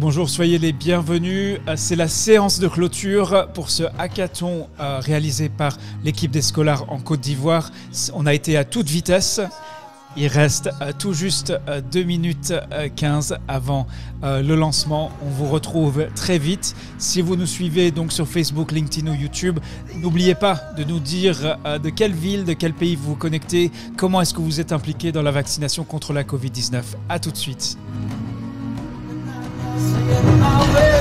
Bonjour, soyez les bienvenus. Euh, C'est la séance de clôture pour ce hackathon euh, réalisé par l'équipe des scolaires en Côte d'Ivoire. On a été à toute vitesse. Il reste euh, tout juste euh, 2 minutes euh, 15 avant le lancement. On vous retrouve très vite. Si vous nous suivez donc sur Facebook, LinkedIn ou YouTube, n'oubliez pas de nous dire de quelle ville, de quel pays vous vous connectez, comment est-ce que vous êtes impliqué dans la vaccination contre la Covid-19. A tout de suite. Voilà,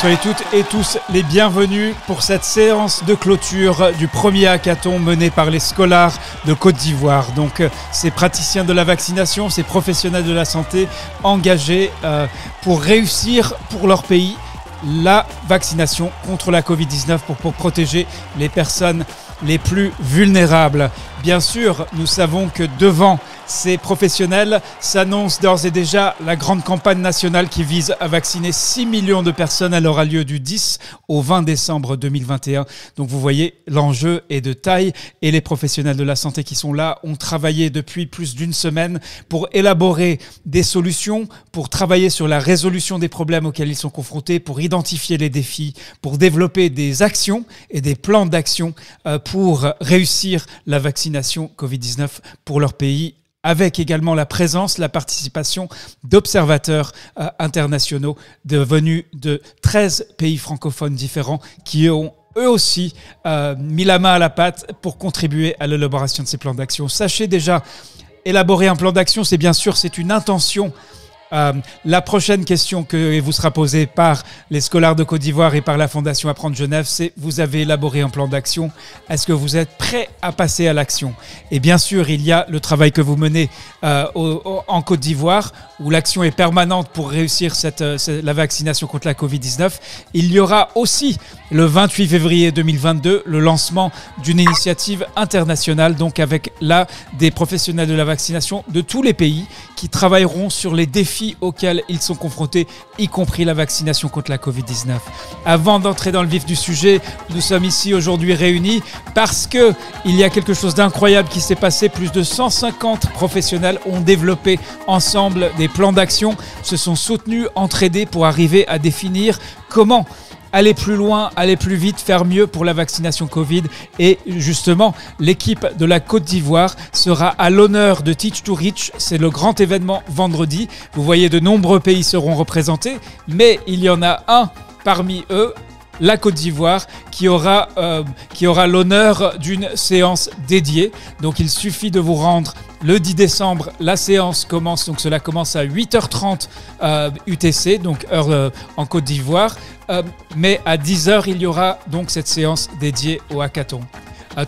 soyez toutes et tous les bienvenus pour cette séance de clôture du premier hackathon mené par les scolaires de Côte d'Ivoire. Donc, euh, ces praticiens de la vaccination, ces professionnels de la santé engagés euh, pour réussir pour leur pays la vaccination contre la Covid-19 pour, pour protéger les personnes les plus vulnérables. Bien sûr, nous savons que devant ces professionnels s'annonce d'ores et déjà la grande campagne nationale qui vise à vacciner 6 millions de personnes. Elle aura lieu du 10 au 20 décembre 2021. Donc vous voyez, l'enjeu est de taille et les professionnels de la santé qui sont là ont travaillé depuis plus d'une semaine pour élaborer des solutions, pour travailler sur la résolution des problèmes auxquels ils sont confrontés, pour identifier les défis, pour développer des actions et des plans d'action euh, pour réussir la vaccination Covid-19 pour leur pays avec également la présence, la participation d'observateurs euh, internationaux devenus de 13 pays francophones différents qui ont eux aussi euh, mis la main à la pâte pour contribuer à l'élaboration de ces plans d'action. Sachez déjà, élaborer un plan d'action, c'est bien sûr, c'est une intention. Euh, la prochaine question que vous sera posée par les scolaires de Côte d'Ivoire et par la Fondation Apprendre Genève, c'est vous avez élaboré un plan d'action. Est-ce que vous êtes prêt à passer à l'action? Et bien sûr, il y a le travail que vous menez euh, en Côte d'Ivoire, où l'action est permanente pour réussir euh, la vaccination contre la Covid-19. Il y aura aussi le 28 février 2022 le lancement d'une initiative internationale, donc avec là des professionnels de la vaccination de tous les pays qui travailleront sur les défis auxquels ils sont confrontés, y compris la vaccination contre la Covid-19. Avant d'entrer dans le vif du sujet, nous sommes ici aujourd'hui réunis parce que il y a quelque chose d'incroyable qui s'est passé. Plus de 150 professionnels ont développé ensemble des plans d'action, se sont soutenus, entraidés pour arriver à définir comment aller plus loin, aller plus vite, faire mieux pour la vaccination Covid. Et justement, l'équipe de la Côte d'Ivoire sera à l'honneur de Teach to Reach. C'est le grand événement vendredi. Vous voyez, de nombreux pays seront représentés, mais il y en a un parmi eux la Côte d'Ivoire qui aura, euh, aura l'honneur d'une séance dédiée. Donc il suffit de vous rendre le 10 décembre, la séance commence, donc cela commence à 8h30 UTC, donc heure euh, en Côte d'Ivoire. Euh, mais à 10h, il y aura donc cette séance dédiée au hackathon.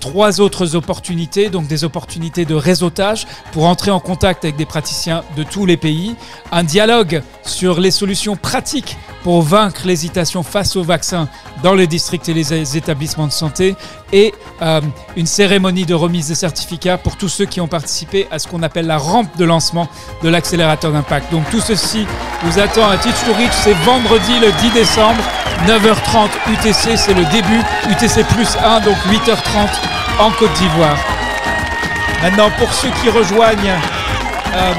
Trois autres opportunités, donc des opportunités de réseautage pour entrer en contact avec des praticiens de tous les pays, un dialogue sur les solutions pratiques pour vaincre l'hésitation face au vaccin dans les districts et les établissements de santé et euh, une cérémonie de remise de certificats pour tous ceux qui ont participé à ce qu'on appelle la rampe de lancement de l'accélérateur d'impact. Donc tout ceci vous attend à Teach to c'est vendredi le 10 décembre, 9h30 UTC, c'est le début, UTC plus 1, donc 8h30 en Côte d'Ivoire. Maintenant, pour ceux qui rejoignent... Euh,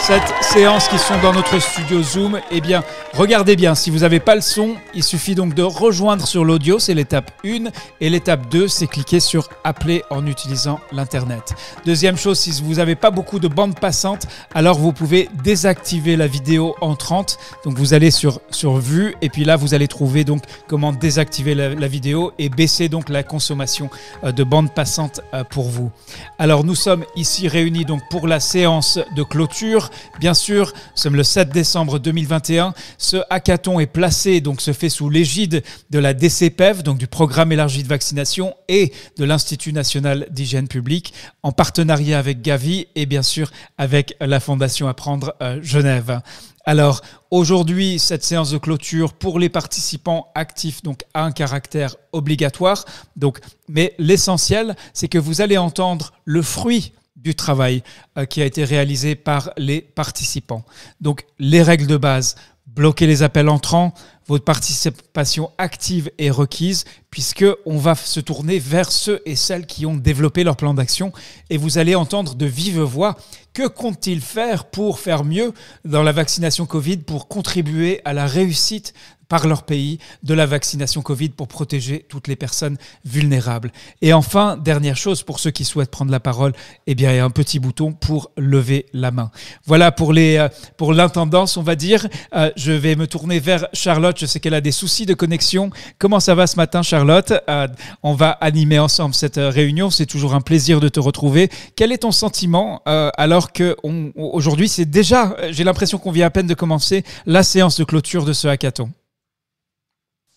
cette séance qui sont dans notre studio Zoom, eh bien, regardez bien, si vous n'avez pas le son, il suffit donc de rejoindre sur l'audio, c'est l'étape 1, et l'étape 2, c'est cliquer sur appeler en utilisant l'Internet. Deuxième chose, si vous n'avez pas beaucoup de bandes passantes, alors vous pouvez désactiver la vidéo entrante. Donc vous allez sur, sur vue, et puis là, vous allez trouver donc comment désactiver la, vidéo et baisser donc la consommation euh, de bandes passantes euh, pour vous. Alors nous sommes ici réunis donc pour la séance de clôture Bien sûr, sommes le 7 décembre 2021. Ce hackathon est placé, donc se fait sous l'égide de la DCPEV, donc du programme élargi de vaccination, et de l'Institut national d'hygiène publique, en partenariat avec Gavi et bien sûr avec la Fondation Apprendre euh, Genève. Alors aujourd'hui, cette séance de clôture pour les participants actifs donc a un caractère obligatoire. Donc, mais l'essentiel, c'est que vous allez entendre le fruit du travail euh, qui a été réalisé par les participants. Donc les règles de base, bloquer les appels entrants, votre participation active est requise puisque on va se tourner vers ceux et celles qui ont développé leur plan d'action et vous allez entendre de vive voix que comptent-ils faire pour faire mieux dans la vaccination Covid pour contribuer à la réussite par leur pays de la vaccination Covid pour protéger toutes les personnes vulnérables. Et enfin, dernière chose, pour ceux qui souhaitent prendre la parole, eh bien, il y a un petit bouton pour lever la main. Voilà pour les euh, pour l'intendance, on va dire. Euh, je vais me tourner vers Charlotte. Je sais qu'elle a des soucis de connexion. Comment ça va ce matin, Charlotte? Euh, On va animer ensemble cette réunion. C'est toujours un plaisir de te retrouver. Quel est ton sentiment alors que aujourd'hui, c'est déjà, j'ai l'impression qu'on vient à peine de commencer la séance de clôture de ce hackathon?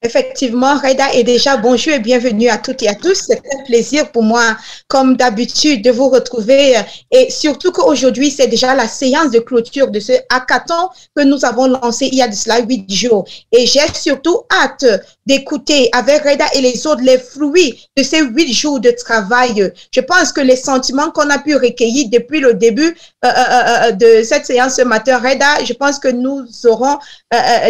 Effectivement, Reda, et déjà bonjour et bienvenue à toutes et à tous. C'est un plaisir pour moi, comme d'habitude, de vous retrouver. Et surtout qu'aujourd'hui, c'est déjà la séance de clôture de ce hackathon que nous avons lancé il y a de cela huit jours. Et j'ai surtout hâte d'écouter avec Reda et les autres les fruits de ces huit jours de travail. Je pense que les sentiments qu'on a pu recueillir depuis le début euh, euh, euh, de cette séance ce matin, Reda, je pense que nous aurons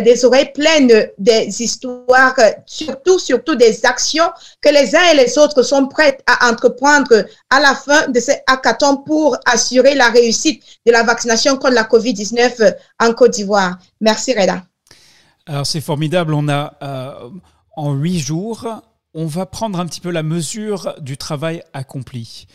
des oreilles pleines des histoires surtout, surtout des actions que les uns et les autres sont prêts à entreprendre à la fin de ces hackathons pour assurer la réussite de la vaccination contre la COVID-19 en Côte d'Ivoire. Merci Reda. Alors c'est formidable, on a euh, en huit jours, on va prendre un petit peu la mesure du travail accompli.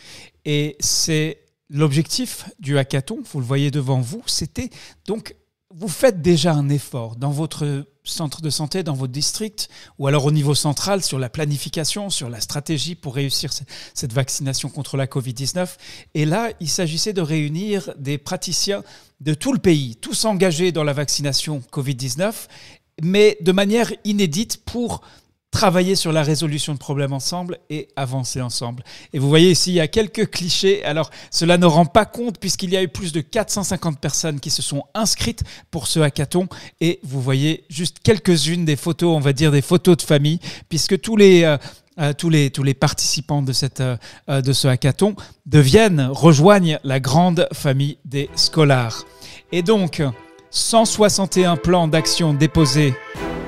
Et c'est l'objectif du hackathon, vous le voyez devant vous, c'était donc vous faites déjà un effort dans votre centre de santé, dans votre district, ou alors au niveau central sur la planification, sur la stratégie pour réussir cette vaccination contre la Covid-19. Et là, il s'agissait de réunir des praticiens de tout le pays, tous engagés dans la vaccination Covid-19, mais de manière inédite pour travailler sur la résolution de problèmes ensemble et avancer ensemble. Et vous voyez ici, il y a quelques clichés. Alors, cela ne rend pas compte puisqu'il y a eu plus de 450 personnes qui se sont inscrites pour ce hackathon. Et vous voyez juste quelques-unes des photos, on va dire des photos de famille, puisque tous les... Euh, euh, tous, les, tous les participants de, cette, euh, de ce hackathon deviennent, rejoignent la grande famille des scolaires. Et donc, 161 plans d'action déposés,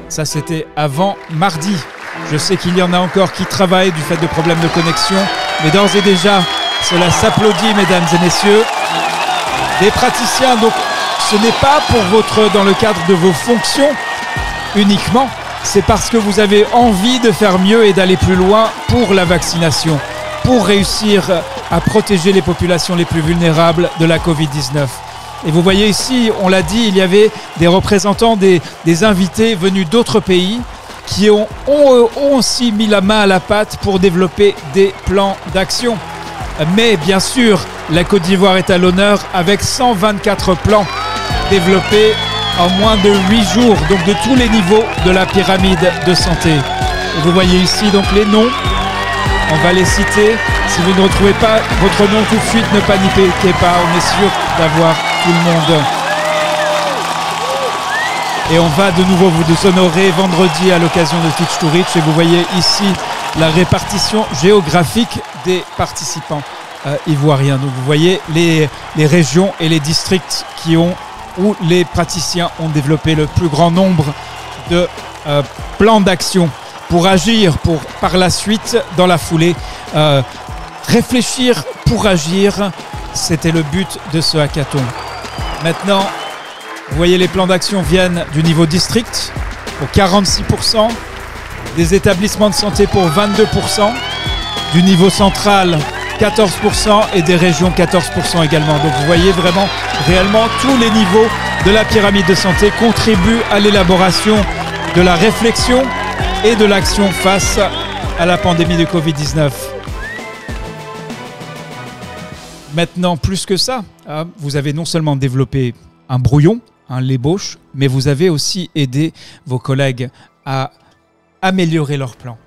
ça c'était avant mardi. Je sais qu'il y en a encore qui travaillent du fait de problèmes de connexion, mais d'ores et déjà, cela s'applaudit, mesdames et messieurs. Des praticiens, donc ce n'est pas pour votre, dans le cadre de vos fonctions uniquement, c'est parce que vous avez envie de faire mieux et d'aller plus loin pour la vaccination, pour réussir à protéger les populations les plus vulnérables de la Covid-19. Et vous voyez ici, on l'a dit, il y avait des représentants, des, des invités venus d'autres pays qui ont, ont, aussi mis la main à la pâte pour développer des plans d'action. Mais bien sûr, la Côte d'Ivoire est à l'honneur avec 124 plans développés en moins de 8 jours, donc de tous les niveaux de la pyramide de santé. vous voyez ici donc les noms. On va les citer. Si vous ne retrouvez pas votre nom tout de suite, ne paniquez pas. On est sûr d'avoir tout le monde. Et on va de nouveau vous honorer vendredi à l'occasion de Teach to Reach. Et vous voyez ici la répartition géographique des participants euh, ivoiriens. Donc vous voyez les, les régions et les districts qui ont où les praticiens ont développé le plus grand nombre de euh, plans d'action pour agir, pour par la suite, dans la foulée, euh, réfléchir pour agir. C'était le but de ce hackathon. Maintenant, vous voyez, les plans d'action viennent du niveau district pour 46%, des établissements de santé pour 22%, du niveau central 14% et des régions 14% également. Donc vous voyez vraiment, réellement, tous les niveaux de la pyramide de santé contribuent à l'élaboration de la réflexion et de l'action face à la pandémie de Covid-19. Maintenant, plus que ça, hein, vous avez non seulement développé un brouillon, hein, l'ébauche, mais vous avez aussi aidé vos collègues à améliorer leur plan,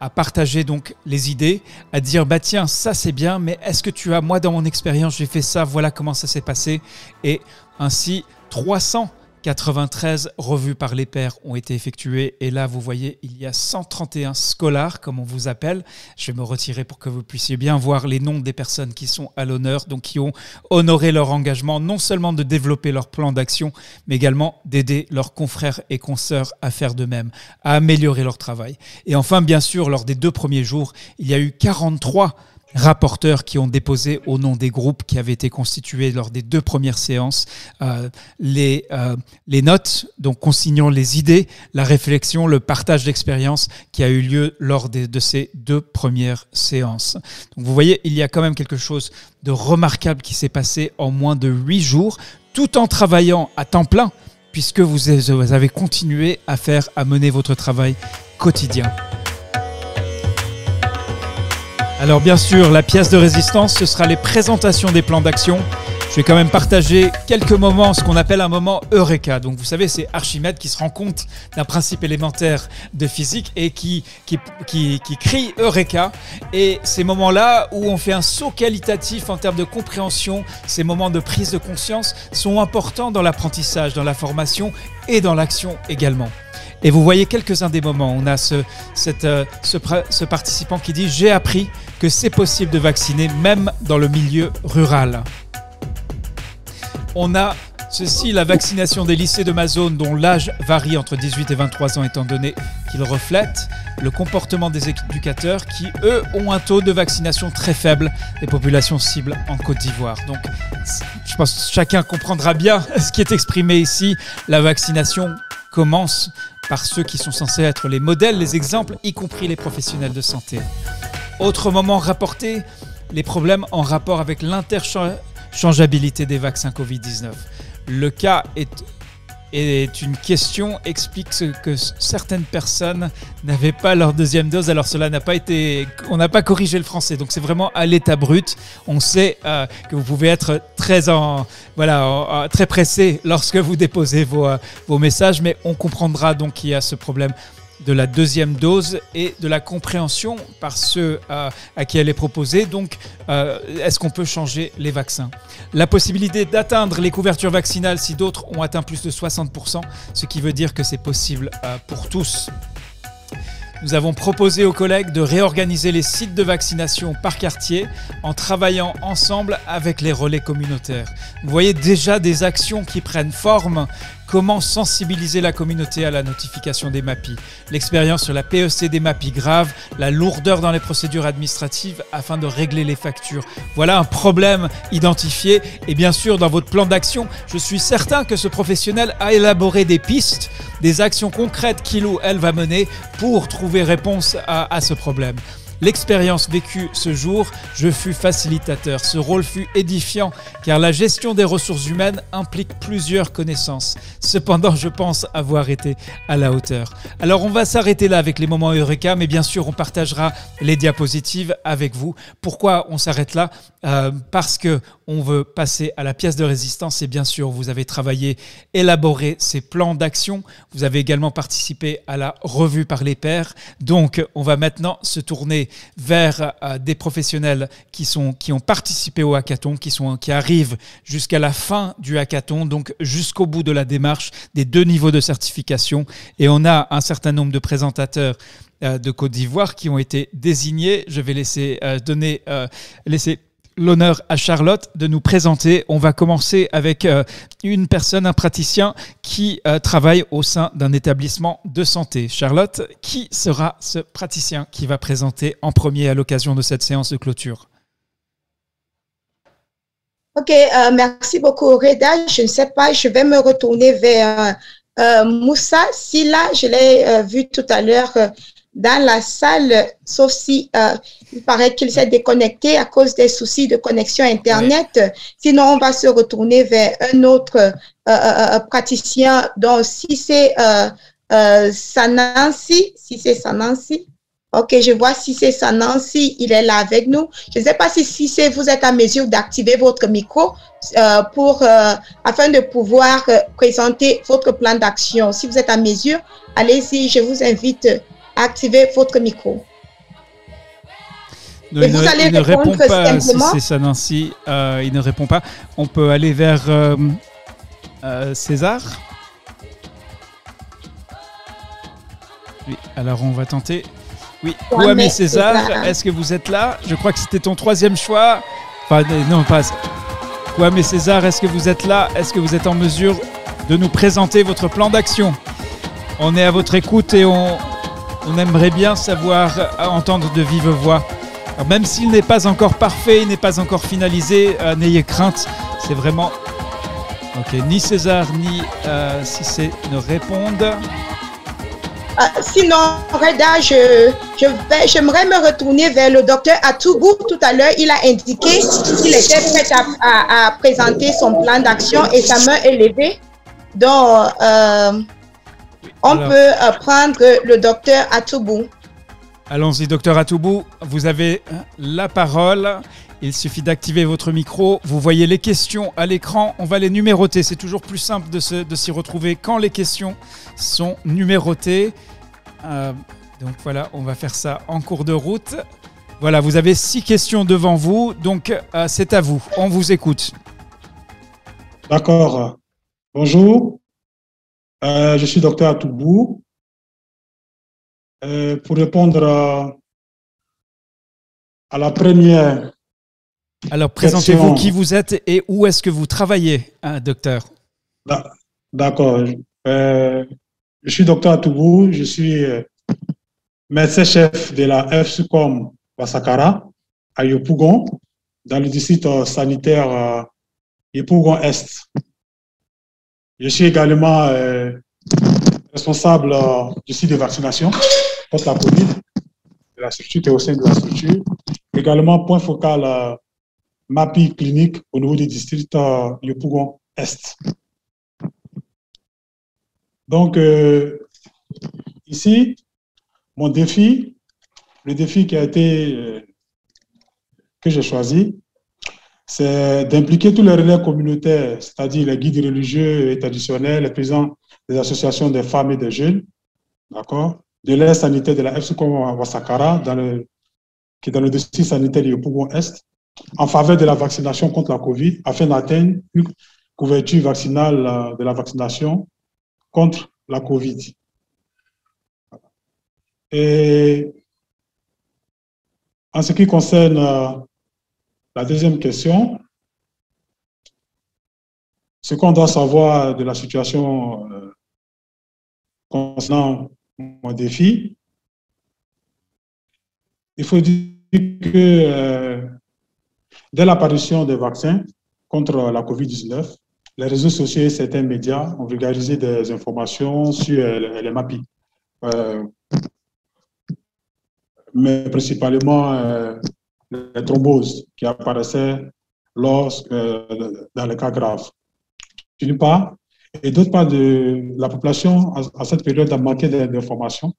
à partager donc les idées, à dire bah tiens ça c'est bien, mais est-ce que tu as moi dans mon expérience j'ai fait ça, voilà comment ça s'est passé et ainsi 300 93 revues par les pairs ont été effectuées et là vous voyez il y a 131 scholars comme on vous appelle. Je vais me retirer pour que vous puissiez bien voir les noms des personnes qui sont à l'honneur, donc qui ont honoré leur engagement non seulement de développer leur plan d'action mais également d'aider leurs confrères et consoeurs à faire de même, à améliorer leur travail. Et enfin bien sûr lors des deux premiers jours il y a eu 43 rapporteurs qui ont déposé au nom des groupes qui avaient été constitués lors des deux premières séances euh, les, euh, les notes, donc consignant les idées, la réflexion, le partage d'expérience qui a eu lieu lors de ces deux premières séances. Donc vous voyez, il y a quand même quelque chose de remarquable qui s'est passé en moins de huit jours, tout en travaillant à temps plein, puisque vous avez continué à faire, à mener votre travail quotidien. Alors bien sûr, la pièce de résistance, ce sera les présentations des plans d'action. Je vais quand même partager quelques moments, ce qu'on appelle un moment Eureka. Donc vous savez, c'est Archimède qui se rend compte d'un principe élémentaire de physique et qui, qui, qui, qui crie Eureka. Et ces moments-là où on fait un saut qualitatif en termes de compréhension, ces moments de prise de conscience sont importants dans l'apprentissage, dans la formation et dans l'action également. Et vous voyez quelques-uns des moments. On a euh, ce participant qui dit J'ai appris que c'est possible de vacciner même dans le milieu rural. On a ceci, la vaccination des lycées de ma zone dont l'âge varie entre 18 et 23 ans étant donné qu'ils reflètent le comportement des éducateurs qui, eux, ont un taux de vaccination très faible des populations cibles en Côte d'Ivoire. Donc, je pense que chacun comprendra bien ce qui est exprimé ici. La vaccination commence par ceux qui sont censés être les modèles, les exemples, y compris les professionnels de santé. Autre moment rapporté, les problèmes en rapport avec l'interchangeabilité des vaccins Covid-19. Le cas est est une question explique que certaines personnes n'avaient pas leur deuxième dose. Alors cela n'a pas été, on n'a pas corrigé le français, donc c'est vraiment à l'état brut. On sait euh, que vous pouvez être très en, voilà, très pressé lorsque vous déposez vos, euh, vos messages, mais on comprendra donc qu'il y a ce problème de la deuxième dose et de la compréhension par ceux euh, à, qui elle est proposée. Donc, euh, est-ce qu'on peut changer les vaccins? La possibilité d'atteindre les couvertures vaccinales si d'autres ont atteint plus de 60%, ce qui veut dire que c'est possible euh, pour tous. Nous avons proposé aux collègues de réorganiser les sites de vaccination par quartier en travaillant ensemble avec les relais communautaires. Vous voyez déjà des actions qui prennent forme Comment sensibiliser la communauté à la notification des MAPI L'expérience sur la PEC des MAPI grave, la lourdeur dans les procédures administratives afin de régler les factures. Voilà un problème identifié et bien sûr dans votre plan d'action, je suis certain que ce professionnel a élaboré des pistes, des actions concrètes qu'il ou elle va mener pour trouver réponse à, à ce problème. L'expérience vécue ce jour, je fus facilitateur. Ce rôle fut édifiant car la gestion des ressources humaines implique plusieurs connaissances. Cependant, je pense avoir été à la hauteur. Alors on va s'arrêter là avec les moments Eureka, mais bien sûr on partagera les diapositives avec vous. Pourquoi on s'arrête là? Euh, Parce que on veut passer à la pièce de résistance et bien sûr vous avez travaillé, élaboré ces plans d'action. Vous avez également participé à la revue par les pairs. Donc on va maintenant se tourner vers euh, des professionnels qui, sont, qui ont participé au hackathon, qui, sont, qui arrivent jusqu'à la fin du hackathon, donc jusqu'au bout de la démarche des deux niveaux de certification. Et on a un certain nombre de présentateurs euh, de Côte d'Ivoire qui ont été désignés. Je vais laisser euh, donner, laisser l'honneur à Charlotte de nous présenter. On va commencer avec euh, une personne, un praticien qui euh, travaille au sein d'un établissement de santé. Charlotte, qui sera ce praticien qui va présenter en premier à l'occasion de cette séance de clôture? Ok, euh, merci beaucoup Reda. Je ne sais pas, je vais me retourner vers Moussa. Si là, je l'ai vu tout à l'heure dans la salle, sauf si euh, il paraît qu'il s'est déconnecté à cause des soucis de connexion Internet. Sinon, on va se retourner vers un autre euh, euh, praticien. Donc, si c'est Sanansi, si c'est Sanansi, Ok, je vois si c'est Sanansi, il est là avec nous. Je ne sais pas si, si c'est vous êtes à mesure d'activer votre micro pour afin de pouvoir présenter votre plan d'action. Si vous êtes à mesure, allez-y, je vous invite activez votre micro. il, vous ne, allez il répond pas c'est ça, Nancy. Euh, il ne répond pas. On peut aller vers euh, euh, César. Oui, alors on va tenter. Oui, mais César, est-ce que vous êtes là? Je crois que c'était ton troisième choix. Enfin, non, pas. mais César, est-ce que vous êtes là? Est-ce que vous êtes en mesure de nous présenter votre plan d'action? On est à votre écoute et on, on aimerait bien savoir euh, entendre de vive voix. même s'il n'est pas encore parfait, il n'est pas encore finalisé, euh, n'ayez crainte. C'est vraiment. Ok, ni César ni euh, ne répondent. sinon, Reda, je, j'aimerais me retourner vers le docteur Atoubou. Tout à l'heure, il a indiqué qu'il était prêt à, présenter son plan d'action et sa main est levée. Donc, on peut euh, prendre le docteur Atoubou. Allons-y, docteur Atoubou, vous avez euh, la parole. Il suffit d'activer votre micro. Vous voyez les questions à l'écran. On va les numéroter. C'est toujours plus simple de, s'y retrouver quand les questions sont numérotées. Euh, donc voilà, on va faire ça en cours de route. Voilà, vous avez six questions devant vous. Donc c'est à vous. On vous écoute. D'accord. Bonjour. Euh, je suis docteur Atoubou. Euh, pour répondre à, la première. Alors, présentez-vous qui vous êtes et où est-ce que vous travaillez, hein, docteur? D'accord. Euh, je suis docteur Atoubou. Je suis médecin-chef de la FSUCOM Wasakara à Yopougon, dans le district sanitaire Yopougon Est. Je suis également euh, responsable euh, du site de vaccination contre la COVID, de la structure est au sein de la structure. Également, point focal euh, MAPI clinique au niveau du district Yopougon Est. Donc, ici, mon défi, le défi qui a été, que j'ai choisi, c'est d'impliquer tous les relais communautaires, c'est-à-dire les guides religieux et traditionnels, les présidents des associations des femmes et des jeunes, d'accord, de l'aide sanitaire de la FSUCOM Wasakara, dans qui est dans le district sanitaire du Pougon Est, en faveur de la vaccination contre la COVID, afin d'atteindre une couverture vaccinale euh, de la vaccination contre la COVID. Et en ce qui concerne euh, la deuxième question, ce qu'on doit savoir de la situation euh, concernant mon défi, il faut dire que euh, dès l'apparition des vaccins contre la COVID-19, les réseaux sociaux et certains médias ont vulgarisé des informations sur les, MAPI. mais principalement euh, les thromboses qui apparaissaient lorsque, dans les cas graves. D'une part, et d'autre part, de, la population, à, cette période, a manqué d'informations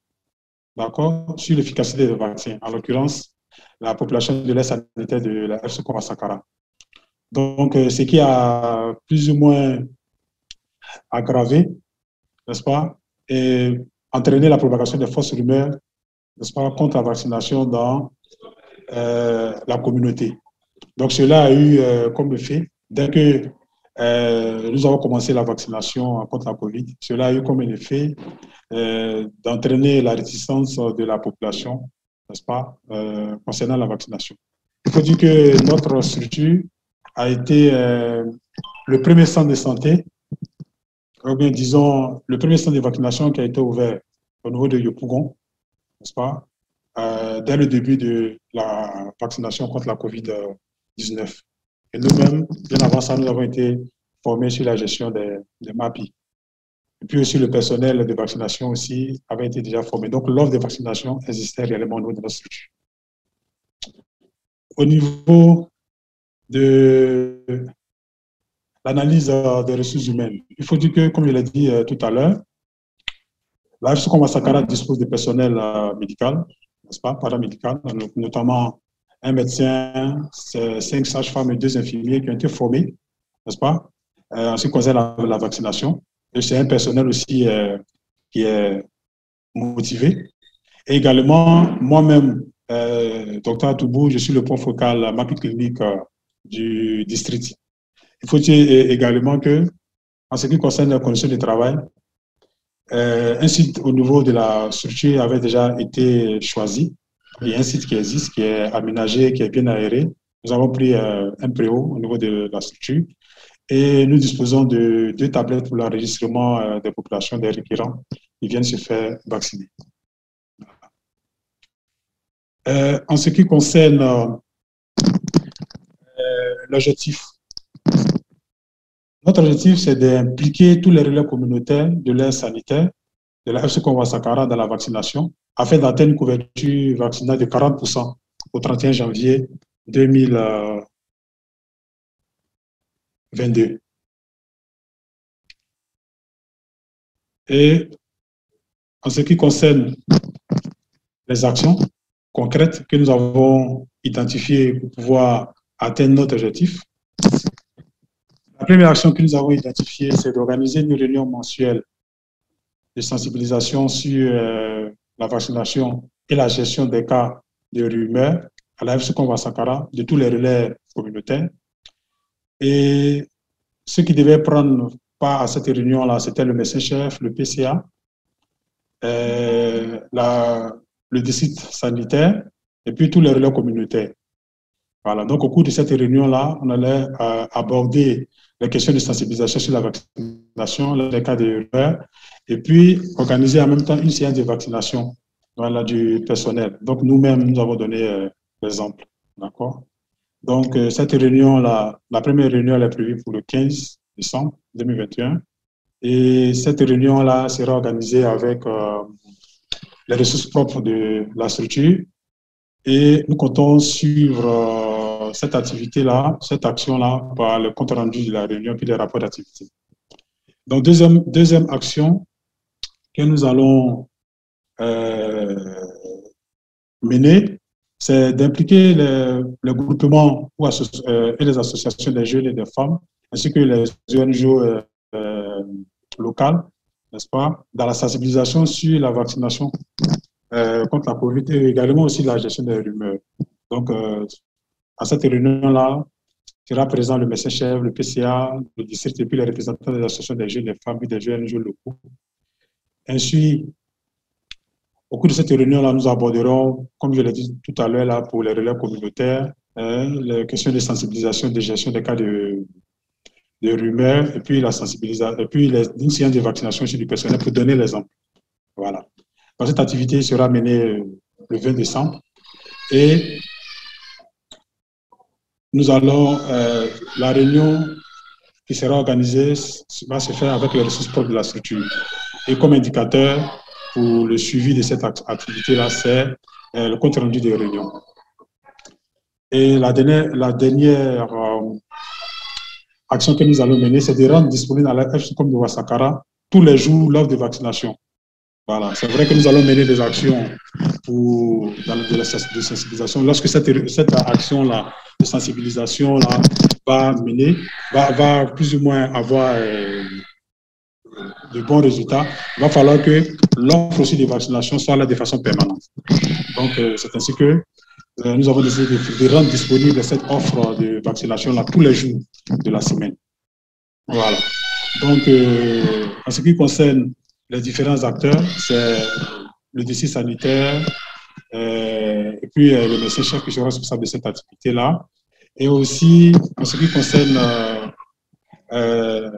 sur l'efficacité des vaccins. En l'occurrence, la population de l'air sanitaire de la FC Sakara. Donc, ce qui a plus ou moins aggravé, n'est-ce pas, et entraîné la propagation des fausses rumeurs, n'est-ce pas, contre la vaccination dans euh, la communauté. Donc, cela a eu euh, comme effet, dès que euh, nous avons commencé la vaccination contre la COVID, cela a eu comme effet d'entraîner la résistance de la population, n'est-ce pas, concernant la vaccination. Il faut dire que notre structure a été le premier centre de santé ou bien disons, le premier centre de vaccination qui a été ouvert au niveau de Yopougon, n'est-ce pas, euh, dès le début de la vaccination contre la COVID-19. Et nous-mêmes, bien avant ça, nous avons été formés sur la gestion des, MAPI. Et puis aussi, le personnel de vaccination aussi avait été déjà formé. Donc, l'offre de vaccination existait réellement au niveau de notre structure. Au niveau de l'analyse euh, des ressources humaines. Il faut dire que, comme je l'ai dit euh, tout à l'heure, la FSCOM Sakara dispose de personnel médical, n'est-ce pas, paramédical, notamment un médecin, cinq sages-femmes et deux infirmiers qui ont été formés, n'est-ce pas, en ce qui concerne la, vaccination. C'est un personnel aussi qui est motivé. Et également, moi-même, docteur Toubou, je suis le point focal market clinique du district il faut dire également que, en ce qui concerne la conditions de travail, euh, un site au niveau de la structure avait déjà été choisi. Il y a un site qui existe, qui est aménagé, qui est bien aéré. Nous avons pris euh, un préau au niveau de la structure et nous disposons de deux tablettes pour l'enregistrement euh, des populations des requérants qui viennent se faire vacciner. en ce qui concerne l'objectif notre objectif, c'est d'impliquer tous les relais communautaires de l'air sanitaire, de la FC Sakara dans la vaccination, afin d'atteindre une couverture vaccinale de 40% au 31 janvier 2022. Et en ce qui concerne les actions concrètes que nous avons identifiées pour pouvoir atteindre notre objectif, la première action que nous avons identifiée, c'est d'organiser une réunion mensuelle de sensibilisation sur euh, la vaccination et la gestion des cas de rumeurs à la FC Sakara de tous les relais communautaires. Et ceux qui devaient prendre part à cette réunion-là, c'était le médecin-chef, le PCA, euh, le district sanitaire et puis tous les relais communautaires. Voilà, donc au cours de cette réunion-là, on allait euh, aborder les questions de sensibilisation sur la vaccination, les cas de et puis organiser en même temps une séance de vaccination voilà, du personnel. Donc nous-mêmes, nous avons donné euh, l'exemple. D'accord? Donc euh, cette réunion-là, la première réunion elle est prévue pour le 15 décembre 2021. Et cette réunion-là sera organisée avec euh, les ressources propres de la structure. Et nous comptons suivre cette activité-là, cette action-là, par le compte rendu de la réunion puis les rapports d'activité. Donc, deuxième, deuxième action que nous allons euh, mener, c'est d'impliquer les, groupements euh, et les associations des jeunes et des femmes, ainsi que les ONG euh, locales, n'est-ce pas, dans la sensibilisation sur la vaccination contre la COVID et également aussi la gestion des rumeurs. Donc, à cette réunion-là, sera présent le médecin-chef, le PCA, le district et puis les représentants des associations des jeunes, des femmes et des jeunes locaux. Ainsi, au cours de cette réunion-là, nous aborderons, comme je l'ai dit tout à l'heure, pour les relais communautaires, hein, les questions de sensibilisation, de gestion des cas de, de rumeurs, et puis la sensibilisation, et puis les, une séance de vaccination chez du personnel pour donner l'exemple. Voilà. Cette activité sera menée le 20 décembre. Et nous allons, euh, la réunion qui sera organisée va se faire avec les ressources propres de la structure. Et comme indicateur pour le suivi de cette activité-là, c'est le compte rendu des réunions. Et la dernière, dernière action que nous allons mener, c'est de rendre disponible à la comme de Wasakara tous les jours l'offre de vaccination. Voilà, c'est vrai que nous allons mener des actions pour, dans de, la, sensibilisation. Lorsque cette action-là de sensibilisation-là va mener, va, va, plus ou moins avoir euh, de bons résultats, il va falloir que l'offre aussi de vaccination soit là de façon permanente. Donc, euh, c'est ainsi que euh, nous avons décidé de, rendre disponible cette offre de vaccination-là tous les jours de la semaine. Voilà. Donc, en ce qui concerne les différents acteurs, c'est le défi sanitaire et puis euh, le médecin-chef qui sera responsable de cette activité-là. Et aussi, en ce qui concerne euh,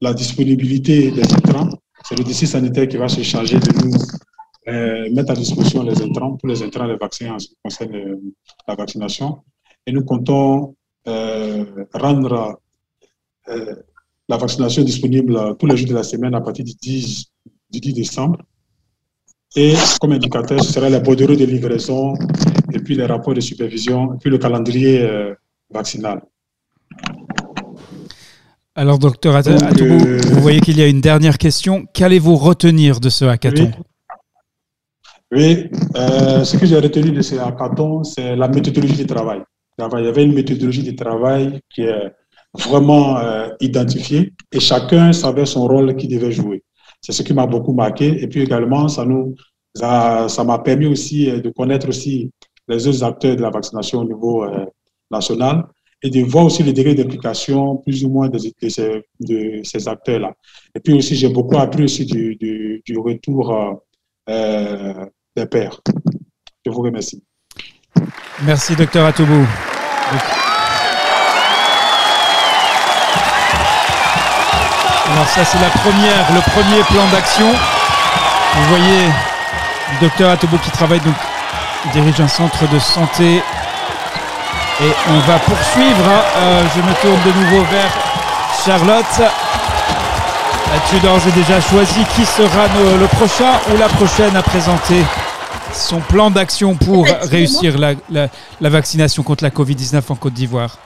la disponibilité des intrants, c'est le défi sanitaire qui va se charger de nous mettre à disposition les intrants, pour les intrants, les vaccins en ce qui concerne la vaccination. Et nous comptons rendre la vaccination disponible tous les jours de la semaine à partir du 10, du 10 décembre. Et comme indicateur, ce sera les bordereaux de livraison, et puis les rapports de supervision, et puis le calendrier euh, vaccinal. Alors, docteur Atoubou, euh, vous voyez qu'il y a une dernière question. Qu'allez-vous retenir de ce hackathon? Oui, euh, ce que j'ai retenu de ce hackathon, c'est la méthodologie du travail. Il y avait une méthodologie du travail qui est vraiment euh, identifié et chacun savait son rôle qu'il devait jouer. C'est ce qui m'a beaucoup marqué. Et puis également, ça nous ça m'a permis aussi euh, de connaître aussi les autres acteurs de la vaccination au niveau euh, national et de voir aussi le degré d'implication plus ou moins de, ces, de ces acteurs-là. Et puis aussi, j'ai beaucoup appris aussi du, du, retour euh, des pères. Je vous remercie. Merci, docteur Atoubou. Alors ça c'est la première, le premier plan d'action. Vous voyez le docteur Atobo qui travaille donc, dirige un centre de santé. Et on va poursuivre. Hein. Euh, je me tourne de nouveau vers Charlotte. As-tu d'ores et déjà choisi qui sera le prochain ou la prochaine à présenter son plan d'action pour réussir la, la vaccination contre la Covid-19 en Côte d'Ivoire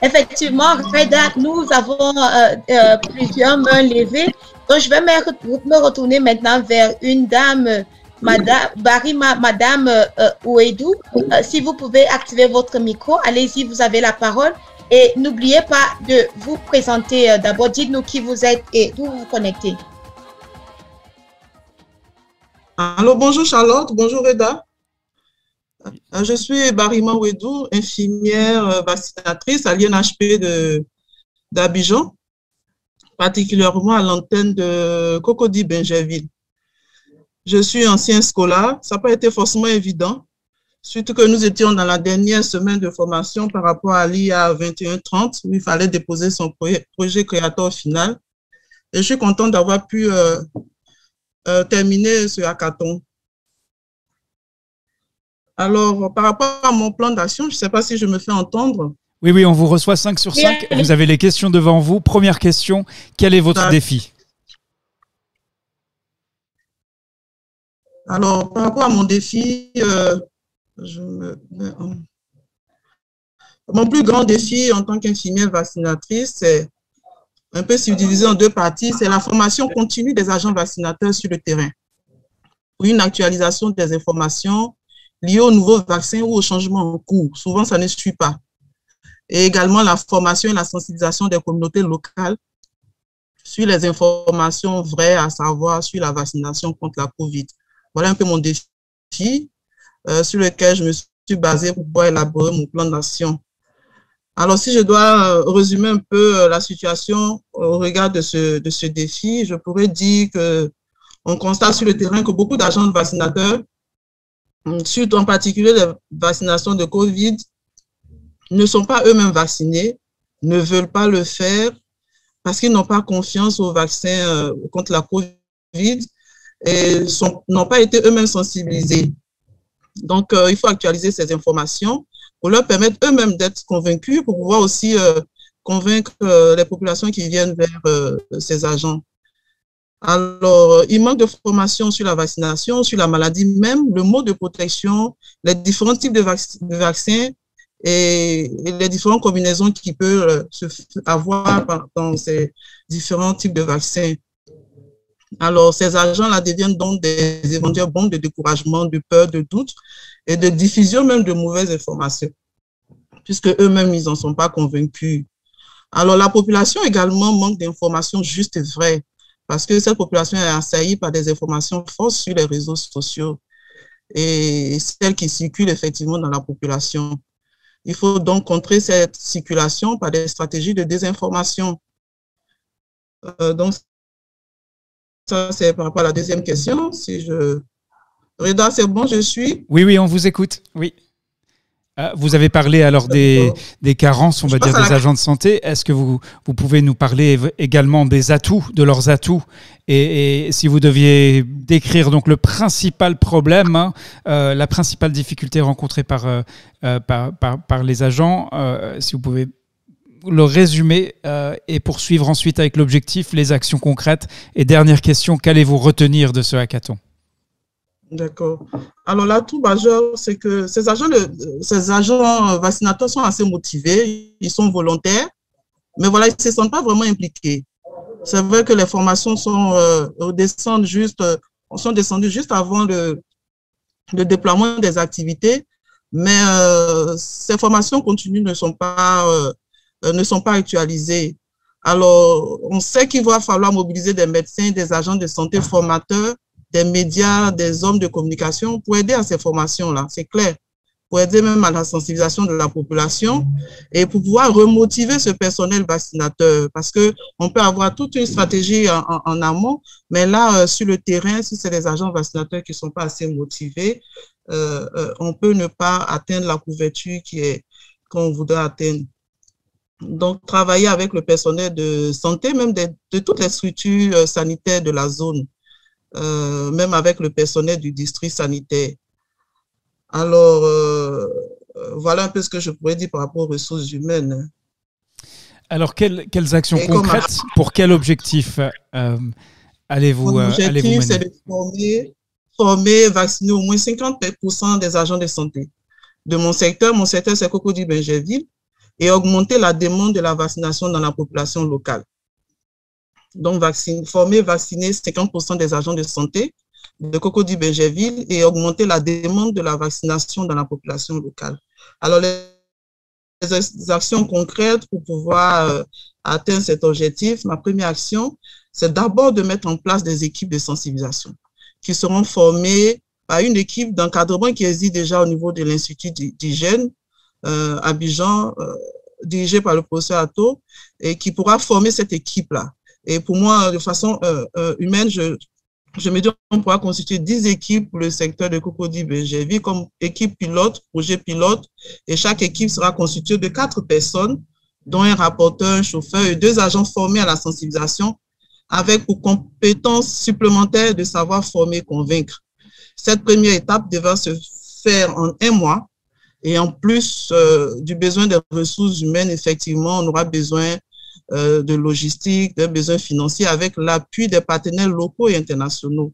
Effectivement, Reda, nous avons euh, euh, plusieurs mains levées. Donc, je vais me, retourner maintenant vers une dame, Madame Barima, Madame euh, Ouedou. si vous pouvez activer votre micro, allez-y, vous avez la parole. Et n'oubliez pas de vous présenter d'abord. Dites-nous qui vous êtes et d'où vous vous connectez. Allô, bonjour Charlotte, bonjour Reda. Euh, je suis Barima Ouedou, infirmière euh, vaccinatrice à l'INHP d'Abidjan, particulièrement à l'antenne de Cocody Benjerville. Je suis ancien scolaire, ça n'a pas été forcément évident, surtout que nous étions dans la dernière semaine de formation par rapport à l'IA 2130, où il fallait déposer son projet, créateur final. Et je suis contente d'avoir pu euh, terminer ce hackathon. Alors, par rapport à mon plan d'action, je ne sais pas si je me fais entendre. Oui, oui, on vous reçoit 5 sur 5. Vous avez les questions devant vous. Première question, quel est votre défi Alors, par rapport à mon défi, euh, mon plus grand défi en tant qu'infirmière vaccinatrice, c'est un peu subdivisé en deux parties. C'est la formation continue des agents vaccinateurs sur le terrain. Pour une actualisation des informations liées au nouveau vaccin ou au changement en cours. Souvent, ça ne suit pas. Et également la formation et la sensibilisation des communautés locales sur les informations vraies, à savoir sur la vaccination contre la COVID. Voilà un peu mon défi euh, sur lequel je me suis basé pour pouvoir élaborer mon plan d'action. Alors, si je dois euh, résumer un peu euh, la situation au regard de ce, de ce défi, je pourrais dire que on constate sur le terrain que beaucoup d'agents de vaccinateurs surtout en particulier les vaccinations de Covid, ne sont pas eux-mêmes vaccinés, ne veulent pas le faire parce qu'ils n'ont pas confiance au vaccin euh, contre la Covid et n'ont pas été eux-mêmes sensibilisés. Donc, euh, il faut actualiser ces informations pour leur permettre eux-mêmes d'être convaincus, pour pouvoir aussi euh, convaincre les populations qui viennent vers ces agents. Alors, il manque de formation sur la vaccination, sur la maladie même, le mode de protection, les différents types de, vaccins et, les différentes combinaisons qui peuvent se avoir dans ces différents types de vaccins. Alors, ces agents-là deviennent donc des éventuels bombes de découragement, de peur, de doute et de diffusion même de mauvaises informations, puisque eux-mêmes, ils n'en sont pas convaincus. Alors, la population également manque d'informations justes et vraies, parce que cette population est assaillie par des informations fausses sur les réseaux sociaux et celles qui circulent effectivement dans la population. Il faut donc contrer cette circulation par des stratégies de désinformation. Euh, donc, ça, c'est par rapport à la deuxième question. Si je... Reda, c'est bon, je suis? Oui, oui, on vous écoute. Oui. Euh, vous avez parlé alors des, des carences, on va dire, des agents de santé. Est-ce que vous, vous pouvez nous parler également des atouts, de leurs atouts? Et, si vous deviez décrire donc le principal problème, hein, euh, la principale difficulté rencontrée par, euh, par, par, par, les agents, si vous pouvez le résumer euh, et poursuivre ensuite avec l'objectif, les actions concrètes. Et dernière question, qu'allez-vous retenir de ce hackathon? D'accord. Alors là, tout majeur, c'est que ces agents, ces agents vaccinateurs sont assez motivés, ils sont volontaires, mais voilà, ils ne se sentent pas vraiment impliqués. C'est vrai que les formations sont, euh, juste, sont descendues juste avant le, déploiement des activités, mais euh, ces formations continues ne sont pas euh, ne sont pas actualisés. Alors, on sait qu'il va falloir mobiliser des médecins, des agents de santé formateurs, des médias, des hommes de communication pour aider à ces formations-là, c'est clair, pour aider même à la sensibilisation de la population et pour pouvoir remotiver ce personnel vaccinateur. Parce que on peut avoir toute une stratégie en, amont, mais là, euh, sur le terrain, si c'est des agents vaccinateurs qui ne sont pas assez motivés, euh, on peut ne pas atteindre la couverture qu'on voudrait atteindre. Donc, travailler avec le personnel de santé, même de, toutes les structures euh, sanitaires de la zone, euh, même avec le personnel du district sanitaire. Alors, euh, voilà un peu ce que je pourrais dire par rapport aux ressources humaines. Alors, quelles, actions concrètes, pour quel objectif allez-vous Mon objectif, c'est de former, former, vacciner au moins 50% des agents de santé. De mon secteur, mon secteur, c'est Cocody-Benjerville et augmenter la demande de la vaccination dans la population locale. Donc, vacciner, former, vacciner 50% des agents de santé de Cocody Benjerville et augmenter la demande de la vaccination dans la population locale. Alors, les actions concrètes pour pouvoir euh, atteindre cet objectif, ma première action, c'est d'abord de mettre en place des équipes de sensibilisation qui seront formées par une équipe d'encadrement qui existe déjà au niveau de l'Institut d'hygiène euh, Abidjan, euh, dirigé par le professeur Atto, et qui pourra former cette équipe-là. Et pour moi, de façon euh, humaine, je, me dis qu'on pourra constituer 10 équipes pour le secteur de Cocody BGV comme équipe pilote, projet pilote, et chaque équipe sera constituée de quatre personnes, dont un rapporteur, un chauffeur et deux agents formés à la sensibilisation, avec pour compétences supplémentaires de savoir former et convaincre. Cette première étape devra se faire en un mois et en plus euh, du besoin des ressources humaines, effectivement, on aura besoin euh, de logistique, de besoins financiers avec l'appui des partenaires locaux et internationaux.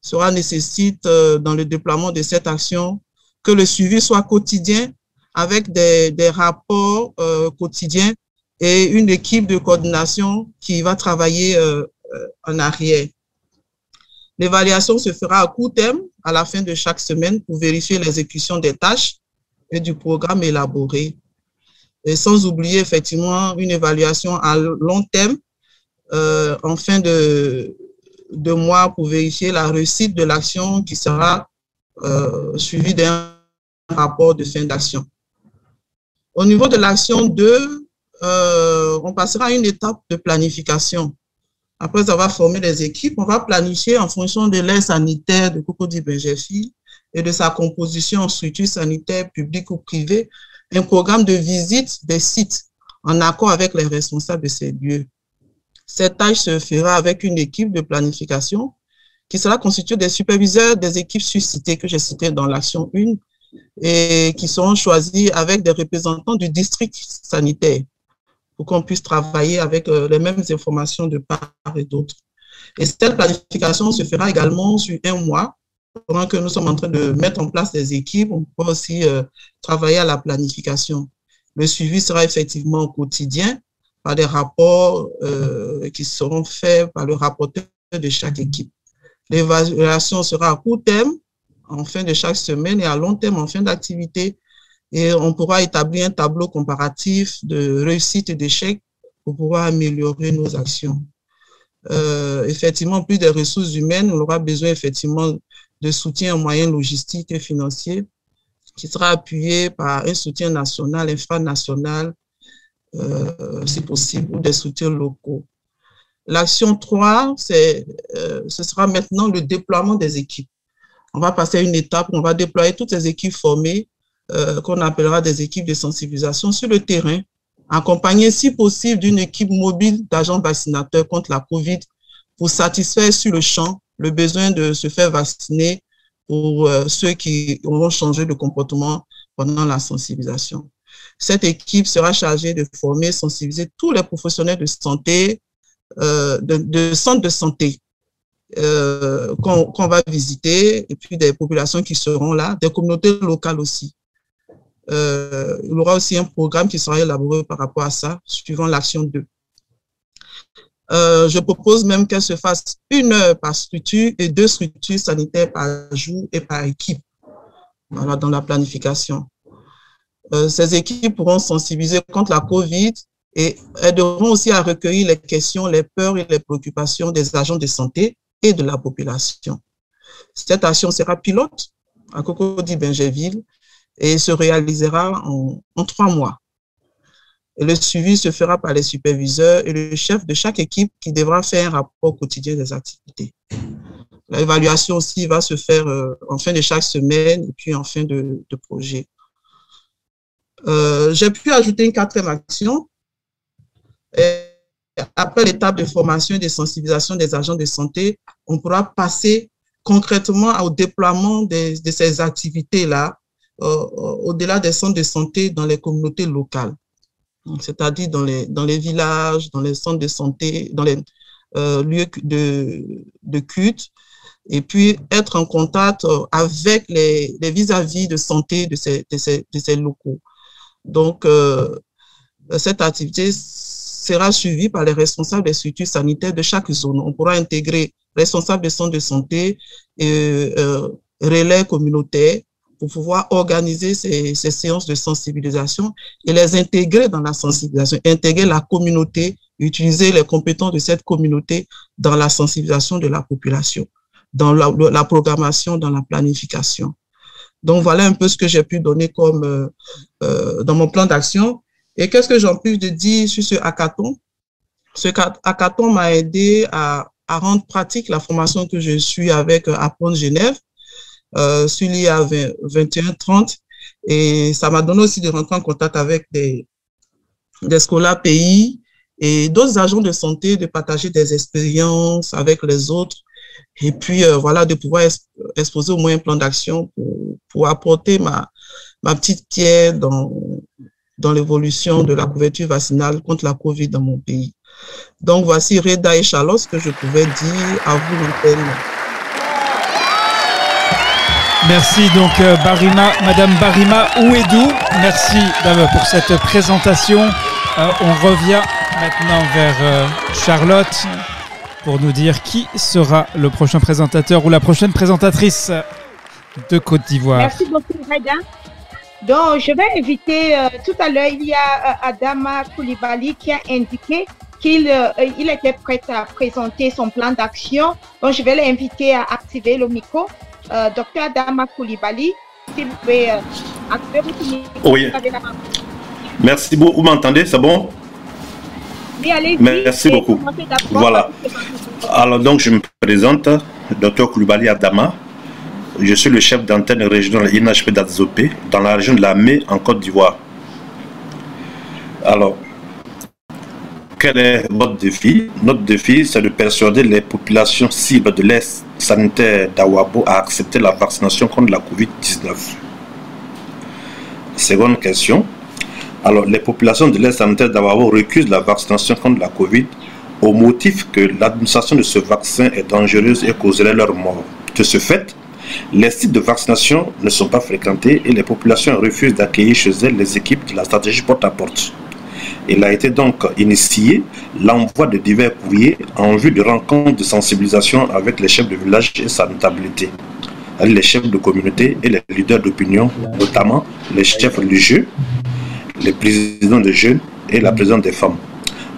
Cela nécessite, euh, dans le déploiement de cette action, que le suivi soit quotidien avec des, des rapports quotidiens et une équipe de coordination qui va travailler en arrière. L'évaluation se fera à court terme, à la fin de chaque semaine, pour vérifier l'exécution des tâches et du programme élaboré. Et sans oublier effectivement une évaluation à long terme euh, en fin de, mois pour vérifier la réussite de l'action qui sera euh, suivie d'un rapport de fin d'action. Au niveau de l'action 2, euh, on passera à une étape de planification. Après avoir formé les équipes, on va planifier en fonction de l'aide sanitaire de Cocody Benjefi et de sa composition en structure sanitaire publique ou privée, un programme de visite des sites en accord avec les responsables de ces lieux. Cette tâche se fera avec une équipe de planification qui sera constituée des superviseurs des équipes suscitées que j'ai citées dans l'action 1 et qui seront choisis avec des représentants du district sanitaire pour qu'on puisse travailler avec euh, les mêmes informations de part et d'autre. Et cette planification se fera également sur un mois. Pendant que nous sommes en train de mettre en place des équipes, on peut aussi euh, travailler à la planification. Le suivi sera effectivement quotidien par des rapports euh, qui seront faits par le rapporteur de chaque équipe. L'évaluation sera à court terme, en fin de chaque semaine, et à long terme, en fin d'activité. Et on pourra établir un tableau comparatif de réussite et d'échec pour pouvoir améliorer nos actions. Euh, effectivement, plus de ressources humaines, on aura besoin effectivement de soutien en moyens logistiques et financiers qui sera appuyé par un soutien national, infranational, euh, si possible, ou des soutiens locaux. L'action 3, c'est, euh, ce sera maintenant le déploiement des équipes. On va passer à une étape où on va déployer toutes les équipes formées, euh, qu'on appellera des équipes de sensibilisation sur le terrain, accompagnées si possible d'une équipe mobile d'agents vaccinateurs contre la COVID pour satisfaire sur le champ le besoin de se faire vacciner pour euh, ceux qui auront changé de comportement pendant la sensibilisation. Cette équipe sera chargée de former, sensibiliser tous les professionnels de santé, euh, de, centres de santé euh, qu'on va visiter, et puis des populations qui seront là, des communautés locales aussi. Il y aura aussi un programme qui sera élaboré par rapport à ça, suivant l'action 2. Euh, je propose même qu'elle se fasse une heure par structure et deux structures sanitaires par jour et par équipe voilà, dans la planification. Euh, ces équipes pourront sensibiliser contre la COVID et aideront aussi à recueillir les questions, les peurs et les préoccupations des agents de santé et de la population. Cette action sera pilote à Cocody-Bingéville et se réalisera en, trois mois le suivi se fera par les superviseurs et le chef de chaque équipe qui devra faire un rapport quotidien des activités. L'évaluation aussi va se faire euh, en fin de chaque semaine et puis en fin de, projet. Euh, j'ai pu ajouter une quatrième action. après l'étape de formation et de sensibilisation des agents de santé, on pourra passer concrètement au déploiement de, ces activités-là au-delà des centres de santé dans les communautés locales c'est-à-dire dans les, dans les villages, dans les centres de santé, dans les euh, lieux de, de culte, et puis être en contact euh, avec les vis-à-vis de santé de ces, de ces, de ces locaux. Donc, euh, cette activité sera suivie par les responsables des structures sanitaires de chaque zone. On pourra intégrer responsables des centres de santé et relais communautaires pour pouvoir organiser ces, séances de sensibilisation et les intégrer dans la sensibilisation, intégrer la communauté, utiliser les compétences de cette communauté dans la sensibilisation de la population, dans la, programmation, dans la planification. Donc voilà un peu ce que j'ai pu donner comme euh, euh, dans mon plan d'action. Et qu'est-ce que j'en plus de dire sur ce hackathon? Ce hackathon m'a aidé à, à, rendre pratique la formation que je suis avec euh, Apprendre Genève euh, sur l'IA 2130. Et ça m'a donné aussi de rentrer en contact avec des, des scolaires pays et d'autres agents de santé, de partager des expériences avec les autres. Et puis, euh, voilà, de pouvoir exposer au moins un plan d'action pour, pour, apporter ma, ma petite pierre dans, dans l'évolution de la couverture vaccinale contre la COVID dans mon pays. Donc, voici Reda et ce que je pouvais dire à vous, l'antenne. Merci donc euh, Barima, Madame Barima Ouedou. Merci pour cette présentation. Euh, on revient maintenant vers euh, Charlotte pour nous dire qui sera le prochain présentateur ou la prochaine présentatrice de Côte d'Ivoire. Merci beaucoup Reda. Donc je vais inviter, tout à l'heure il y a Adama Koulibaly qui a indiqué qu'il il était prêt à présenter son plan d'action. Donc je vais l'inviter à activer le micro. Euh, docteur Adama Koulibaly, s'il vous plaît, euh, votre Oui. Merci beaucoup. Vous m'entendez? C'est bon? Oui, Merci beaucoup. Voilà. Alors, donc, je me présente, docteur Koulibaly Adama. Je suis le chef d'antenne régionale INHP d'Adzopé dans la région de la Mé en Côte d'Ivoire. Alors, quel est votre défi? Notre défi, c'est de persuader les populations cibles de l'Est sanitaire d'Awabo à accepter la vaccination contre la COVID-19 Seconde question. Alors, les populations de l'Est sanitaire d'Awabo recusent la vaccination contre la COVID au motif que l'administration de ce vaccin est dangereuse et causerait leur mort. De ce fait, les sites de vaccination ne sont pas fréquentés et les populations refusent d'accueillir chez elles les équipes de la stratégie porte-à-porte. Il a été donc initié l'envoi de divers courriers en vue de rencontres de sensibilisation avec les chefs de village et sa notabilité, les chefs de communauté et les leaders d'opinion, notamment les chefs religieux, les présidents des jeunes et la présidente des femmes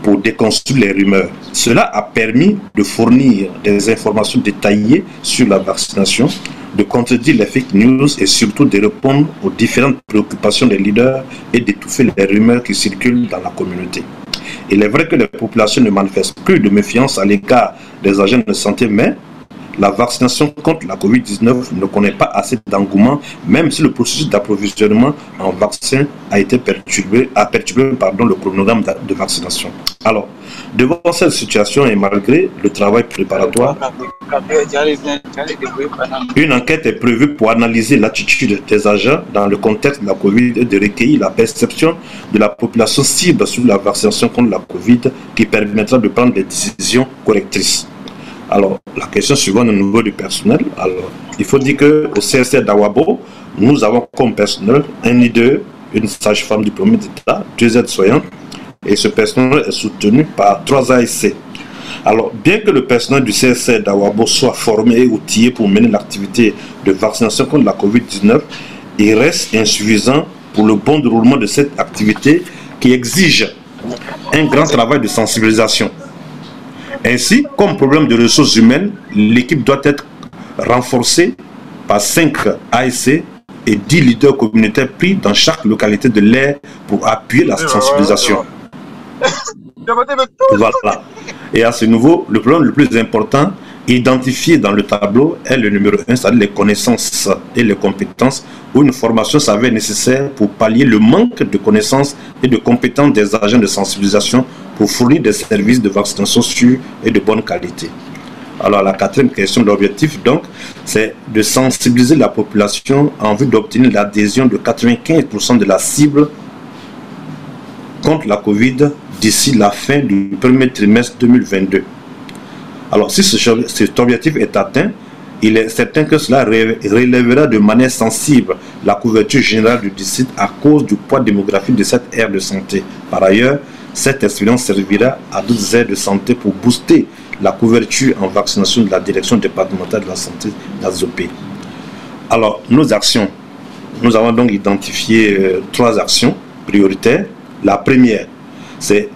pour déconstruire les rumeurs. Cela a permis de fournir des informations détaillées sur la vaccination, de contredire les fake news et surtout de répondre aux différentes préoccupations des leaders et d'étouffer les rumeurs qui circulent dans la communauté. Il est vrai que les populations ne manifestent plus de méfiance à l'égard des agents de santé, mais la vaccination contre la COVID-19 ne connaît pas assez d'engouement, même si le processus d'approvisionnement en vaccins a été perturbé, a perturbé pardon, le chronogramme de vaccination. Alors, devant cette situation et malgré le travail préparatoire, une enquête est prévue pour analyser l'attitude des agents dans le contexte de la COVID et de recueillir la perception de la population cible sur la vaccination contre la COVID qui permettra de prendre des décisions correctrices. Alors, la question suivante au niveau du personnel. Alors, il faut dire qu'au CSR d'Awabo, nous avons comme personnel un leader, une sage-femme diplômée d'État, deux aides-soignants, et ce personnel est soutenu par trois ASC. Alors, bien que le personnel du CSR d'Awabo soit formé et outillé pour mener l'activité de vaccination contre la COVID-19, il reste insuffisant pour le bon déroulement de cette activité qui exige un grand travail de sensibilisation ainsi, comme problème de ressources humaines, l'équipe doit être renforcée par 5 ASC et 10 leaders communautaires pris dans chaque localité de l'air pour appuyer la sensibilisation. Voilà. Et à ce niveau, le problème le plus important, identifié dans le tableau, est le numéro 1, c'est-à-dire les connaissances et les compétences, où une formation s'avère nécessaire pour pallier le manque de connaissances et de compétences des agents de sensibilisation pour fournir des services de vaccination sûrs et de bonne qualité. Alors la quatrième question d'objectif, donc, c'est de sensibiliser la population en vue d'obtenir l'adhésion de 95% de la cible contre la Covid d'ici la fin du premier trimestre 2022. Alors si cet objectif est atteint, il est certain que cela relèvera de manière sensible la couverture générale du déficit à cause du poids démographique de cette ère de santé. Par ailleurs, cette expérience servira à d'autres aides de santé pour booster la couverture en vaccination de la direction départementale de la santé d'Azopé. Alors, nos actions. Nous avons donc identifié euh, trois actions prioritaires. La première, c'est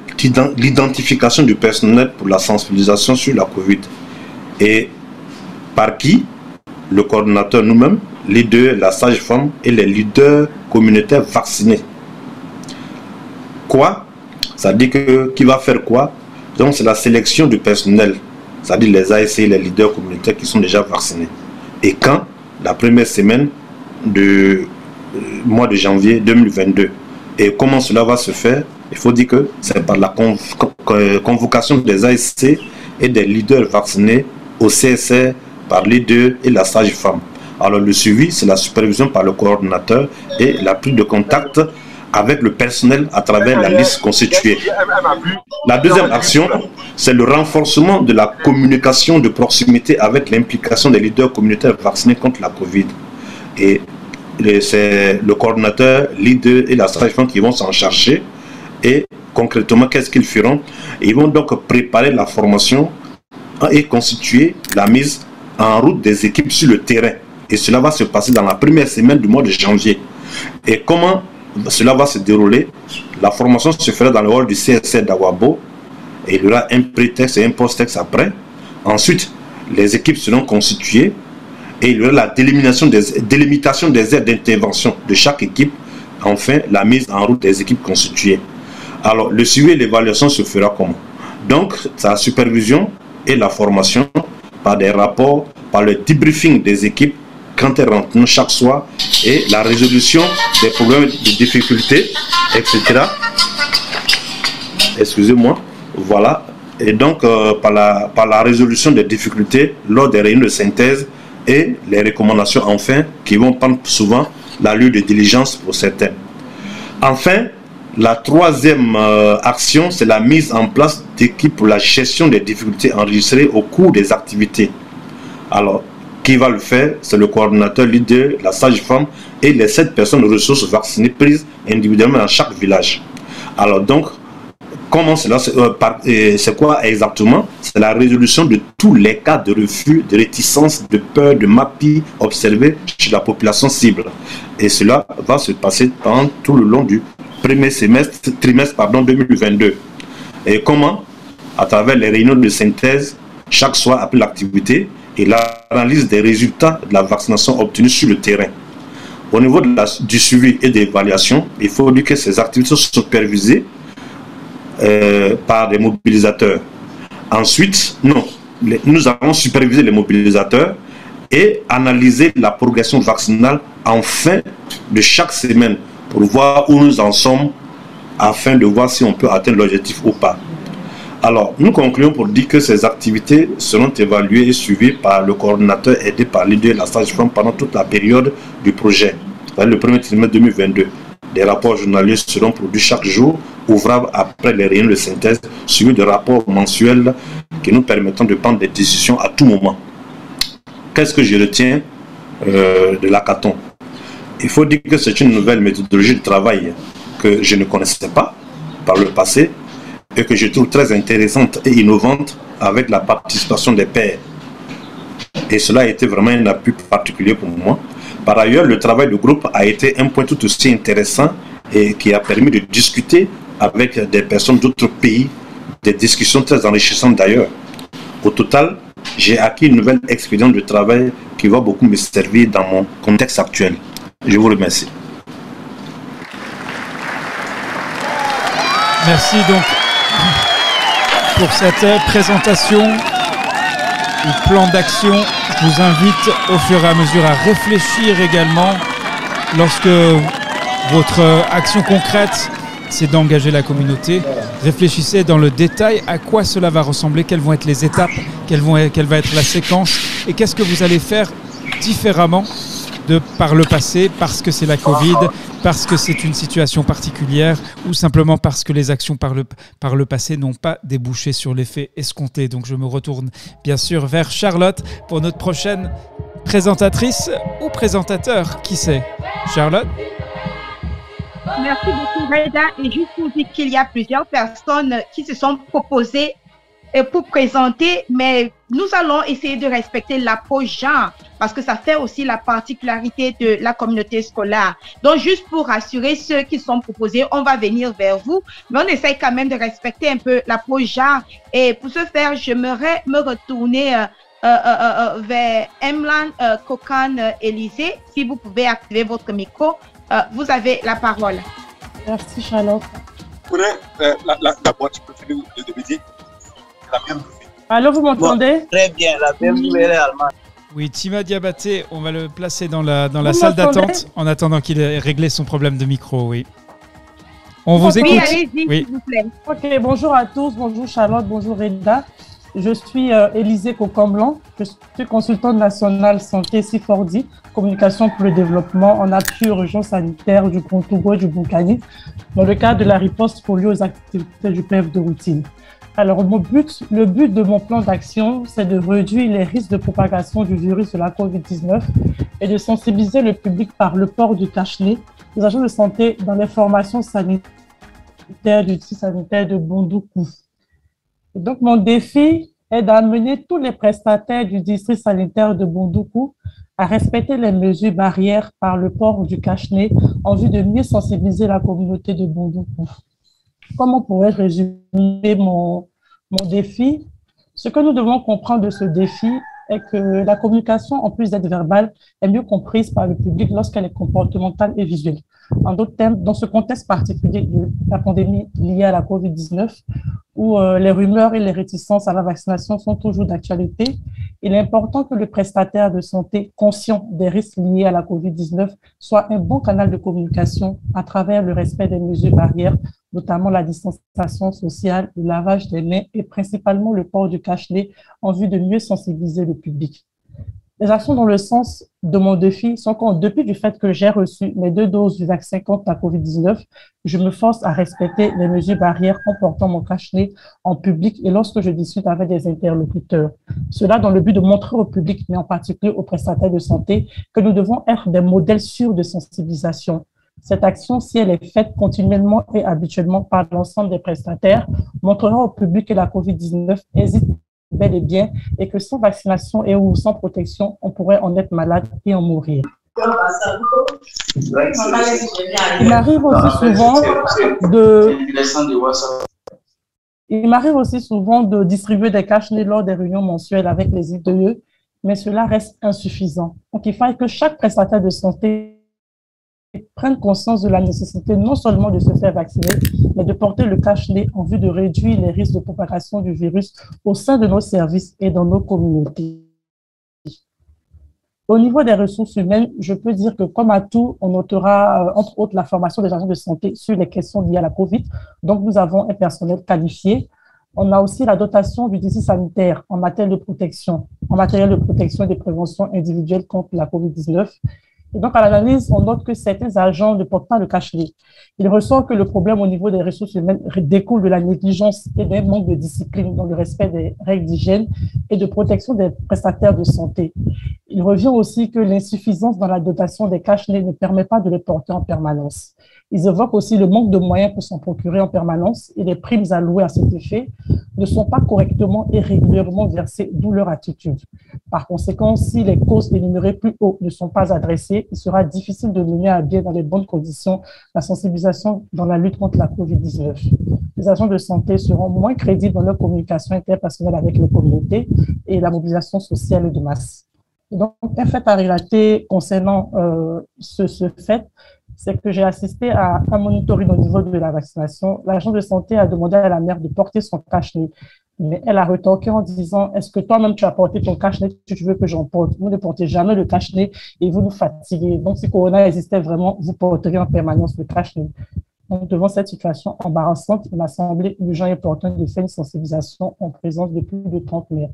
l'identification du personnel pour la sensibilisation sur la COVID. Et par qui? Le coordinateur nous-mêmes, les deux, la sage-femme et les leaders communautaires vaccinés. Quoi? Ça dit que qui va faire quoi? Donc c'est la sélection du personnel, c'est-à-dire les ASC et les leaders communautaires qui sont déjà vaccinés. Et quand? La première semaine du euh, mois de janvier 2022. Et comment cela va se faire? Il faut dire que c'est par la convocation des ASC et des leaders vaccinés au CSR par les deux et la sage-femme. Alors le suivi, c'est la supervision par le coordinateur et la prise de contact avec le personnel à travers la liste constituée. La deuxième action, c'est le renforcement de la communication de proximité avec l'implication des leaders communautaires vaccinés contre la COVID. Et c'est le coordinateur, leader et la sage qui vont s'en charger. Et concrètement, qu'est-ce qu'ils feront? Ils vont donc préparer la formation et constituer la mise en route des équipes sur le terrain. Et cela va se passer dans la première semaine du mois de janvier. Et comment cela va se dérouler? La formation se fera dans le hall du CSR d'Awabo et il y aura un pré-texte et un post-texte après. Ensuite, les équipes seront constituées et il y aura la délimitation des, délimitation des aires d'intervention de chaque équipe. Enfin, la mise en route des équipes constituées. Alors, le suivi et l'évaluation se fera comment? Donc, la supervision et la formation par des rapports, par le debriefing des équipes quand elles rentrent chaque soir et la résolution des problèmes de difficultés, etc. Excusez-moi. Voilà. Et donc, euh, par, la, par la résolution des difficultés lors des réunions de synthèse et les recommandations, enfin, qui vont prendre souvent la l'allure de diligence pour certains. Enfin, La troisième euh, action, c'est la mise en place d'équipes pour la gestion des difficultés enregistrées au cours des activités. Alors, qui va le faire? C'est le coordinateur, leader, la sage-femme et les sept personnes ressources vaccinées prises individuellement dans chaque village. Alors donc, comment cela euh, c'est quoi exactement? C'est la résolution de tous les cas de refus, de réticence, de peur, de MAPI observés chez la population cible. Et cela va se passer tout le long du premier semestre, trimestre pardon, 2022. Et comment? À travers les réunions de synthèse, chaque soir après l'activité, et l'analyse des résultats de la vaccination obtenue sur le terrain. Au niveau du suivi et de l'évaluation, il faut dire que ces activités sont supervisées euh, par des mobilisateurs. Ensuite, non, nous avons supervisé les mobilisateurs et analysé la progression vaccinale en fin de chaque semaine pour voir où nous en sommes afin de voir si on peut atteindre l'objectif ou pas. Alors, nous concluons pour dire que ces activités seront évaluées et suivies par le coordinateur aidé par l'idée de la sage-femme pendant toute la période du projet, le premier trimestre 2022. Des rapports journaliers seront produits chaque jour, ouvrables après les réunions de synthèse, suivis de rapports mensuels qui nous permettent de prendre des décisions à tout moment. Qu'est-ce que je retiens euh, de l'hackathon? Il faut dire que c'est une nouvelle méthodologie de travail que je ne connaissais pas par le passé et que je trouve très intéressante et innovante avec la participation des pairs. Et cela a été vraiment un appui particulier pour moi. Par ailleurs, le travail de groupe a été un point tout aussi intéressant et qui a permis de discuter avec des personnes d'autres pays, des discussions très enrichissantes d'ailleurs. Au total, j'ai acquis une nouvelle expérience de travail qui va beaucoup me servir dans mon contexte actuel. Je vous remercie. Merci donc pour cette présentation du plan d'action. Je vous invite au fur et à mesure à réfléchir également lorsque votre action concrète c'est d'engager la communauté. Réfléchissez dans le détail à quoi cela va ressembler, quelles vont être les étapes, quelle va être la séquence et qu'est-ce que vous allez faire différemment de par le passé parce que c'est la Covid, parce que c'est une situation particulière ou simplement parce que les actions par le, par le passé n'ont pas débouché sur l'effet escompté. Donc je me retourne bien sûr vers Charlotte pour notre prochaine présentatrice ou présentateur, qui sait Charlotte? Merci beaucoup Reda. Et juste pour dire qu'il y a plusieurs personnes qui se sont proposées pour présenter, mais nous allons essayer de respecter l'approche genre parce que ça fait aussi la particularité de la communauté scolaire. Donc, juste pour rassurer ceux qui sont proposés, on va venir vers vous, mais on essaye quand même de respecter un peu l'approche genre. Et pour ce faire, j'aimerais me retourner euh, euh, euh vers Emlan Kokan Élysée. Si vous pouvez activer votre micro, vous avez la parole. Merci, Charlotte. Prenez la, la, la boîte, de DVD, la même Allô, vous m'entendez? Très bien, la même nouvelle est allemande. Oui, Tima Diabaté, on va le placer dans la, dans la salle d'attente en attendant qu'il ait réglé son problème de micro, oui. On vous écoute. Oui, s'il vous plaît. Ok, bonjour à tous, bonjour Charlotte, bonjour Reda. Je suis euh, Élisée Cocamblan, je suis consultante nationale santé Sifordi, communication pour le développement en appui urgence sanitaire du Togo et du Boukani, dans le cadre de la riposte polio aux activités du PEF de routine. Alors, mon but, le but de mon plan d'action, c'est de réduire les risques de propagation du virus de la COVID-19 et de sensibiliser le public par le port du cache-nez des agents de santé dans les formations sanitaires du district sanitaire de Bondoukou. donc, mon défi est d'amener tous les prestataires du district sanitaire de Bondoukou à respecter les mesures barrières par le port du cache-nez en vue de mieux sensibiliser la communauté de Bondoukou. Comment pourrais-je résumer mon, mon défi Ce que nous devons comprendre de ce défi est que la communication, en plus d'être verbale, est mieux comprise par le public lorsqu'elle est comportementale et visuelle. En d'autres termes, dans ce contexte particulier de la pandémie liée à la COVID-19, où euh, les rumeurs et les réticences à la vaccination sont toujours d'actualité, il est important que le prestataire de santé, conscient des risques liés à la COVID-19, soit un bon canal de communication à travers le respect des mesures barrières, notamment la distanciation sociale, le lavage des mains et principalement le port du cache-nez en vue de mieux sensibiliser le public. Les actions dans le sens de mon défi sont qu'en dépit du fait que j'ai reçu mes deux doses du vaccin contre la COVID-19, je me force à respecter les mesures barrières en portant mon cache-nez en public et lorsque je discute avec des interlocuteurs. Cela dans le but de montrer au public, mais en particulier aux prestataires de santé, que nous devons être des modèles sûrs de sensibilisation. Cette action, si elle est faite continuellement et habituellement par l'ensemble des prestataires, montrera au public que la COVID-19 hésite bel et bien et que sans vaccination et ou sans protection, on pourrait en être malade et en mourir. Il m'arrive aussi souvent de... Il m'arrive aussi souvent de distribuer des cash lors des réunions mensuelles avec les IDE, mais cela reste insuffisant. Donc, il faut que chaque prestataire de santé prennent conscience de la nécessité non seulement de se faire vacciner, mais de porter le cache-nez en vue de réduire les risques de propagation du virus au sein de nos services et dans nos communautés. Au niveau des ressources humaines, je peux dire que comme à tout, on notera euh, entre autres la formation des agents de santé sur les questions liées à la COVID. Donc, nous avons un personnel qualifié. On a aussi la dotation du district sanitaire en matière de protection, en matériel de protection et de prévention individuelle contre la COVID-19 donc, à l'analyse, on note que certains agents ne portent pas le cache-nez. Il ressort que le problème au niveau des ressources humaines découle de la négligence et d'un manque de discipline dans le respect des règles d'hygiène et de protection des prestataires de santé. Il revient aussi que l'insuffisance dans la dotation des cache-nez ne permet pas de les porter en permanence. Ils évoquent aussi le manque de moyens pour s'en procurer en permanence et les primes allouées à cet effet ne sont pas correctement et régulièrement versées, d'où leur attitude. Par conséquent, si les causes énumérées plus haut ne sont pas adressées, il sera difficile de mener à bien dans les bonnes conditions la sensibilisation dans la lutte contre la COVID-19. Les agents de santé seront moins crédibles dans leur communication interpersonnelle avec les communautés et la mobilisation sociale de masse. Donc, un fait à relater concernant euh, ce, ce fait, c'est que j'ai assisté à un monitoring au niveau de la vaccination. L'agent de santé a demandé à la mère de porter son cache-nez. Mais elle a retorqué en disant, est-ce que toi-même tu as porté ton cache-nez? Tu veux que j'en porte? Vous ne portez jamais le cache-nez et vous nous fatiguez. Donc, si Corona existait vraiment, vous porteriez en permanence le cache-nez. Donc, devant cette situation embarrassante, il m'a semblé urgent et important de faire une sensibilisation en présence de plus de 30 mères.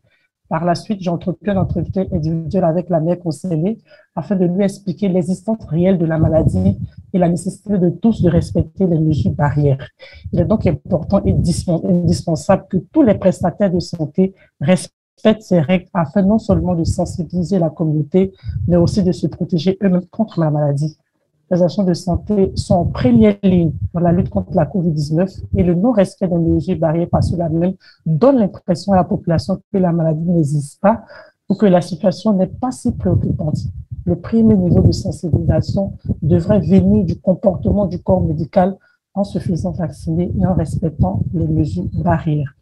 Par la suite, j'ai entrepris un entretien individuel avec la mère concernée afin de lui expliquer l'existence réelle de la maladie et la nécessité de tous de respecter les mesures barrières. Il est donc important et indispensable que tous les prestataires de santé respectent ces règles afin non seulement de sensibiliser la communauté, mais aussi de se protéger eux-mêmes contre la maladie les agents de santé sont en première ligne dans la lutte contre la COVID-19 et le non-respect des mesures barrières par cela même donne l'impression à la population que la maladie n'existe pas ou que la situation n'est pas si préoccupante. Le premier niveau de sensibilisation devrait venir du comportement du corps médical en se faisant vacciner et en respectant les mesures barrières.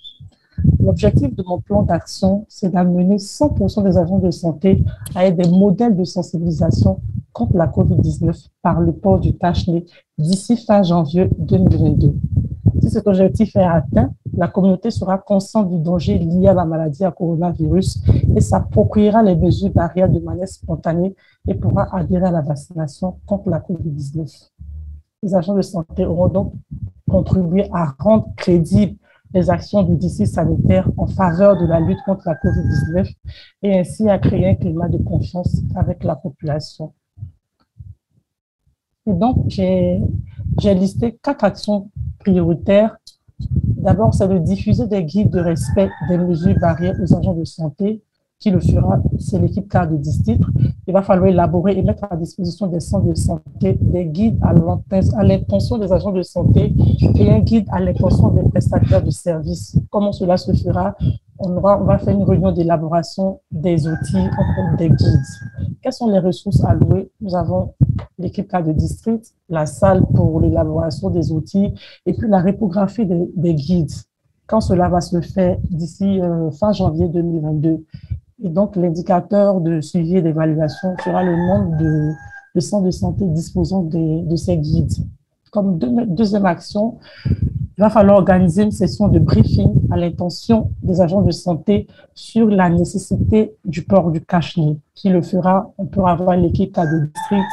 L'objectif de mon plan d'action, c'est d'amener 100% des agents de santé à être des modèles de sensibilisation contre la COVID-19 par le port du cache-nez d'ici fin janvier 2022. Si cet objectif est atteint, la communauté sera consciente du danger lié à la maladie à coronavirus et s'appropriera les mesures barrières de manière spontanée et pourra adhérer à la vaccination contre la COVID-19. Les agents de santé auront donc contribué à rendre crédible les actions du DC sanitaire en faveur de la lutte contre la COVID-19 et ainsi à créer un climat de confiance avec la population. Et donc, j'ai listé quatre actions prioritaires. D'abord, c'est de diffuser des guides de respect des mesures barrières aux agents de santé qui le fera, c'est l'équipe cadre de district. Il va falloir élaborer et mettre à disposition des centres de santé des guides à l'intention des agents de santé et un guide à l'intention des prestataires de services. Comment cela se fera? On, va faire une réunion d'élaboration des outils, des guides. Quelles sont les ressources allouées? Nous avons l'équipe cadre de district, la salle pour l'élaboration des outils et puis la reprographie des, guides quand cela va se faire d'ici euh, fin janvier 2022. Et donc, l'indicateur de suivi et d'évaluation sera le nombre de, centres de santé disposant de, ces guides. Comme deuxième action, il va falloir organiser une session de briefing à l'intention des agents de santé sur la nécessité du port du cache-nez. Qui le fera On pourra avoir l'équipe à de district,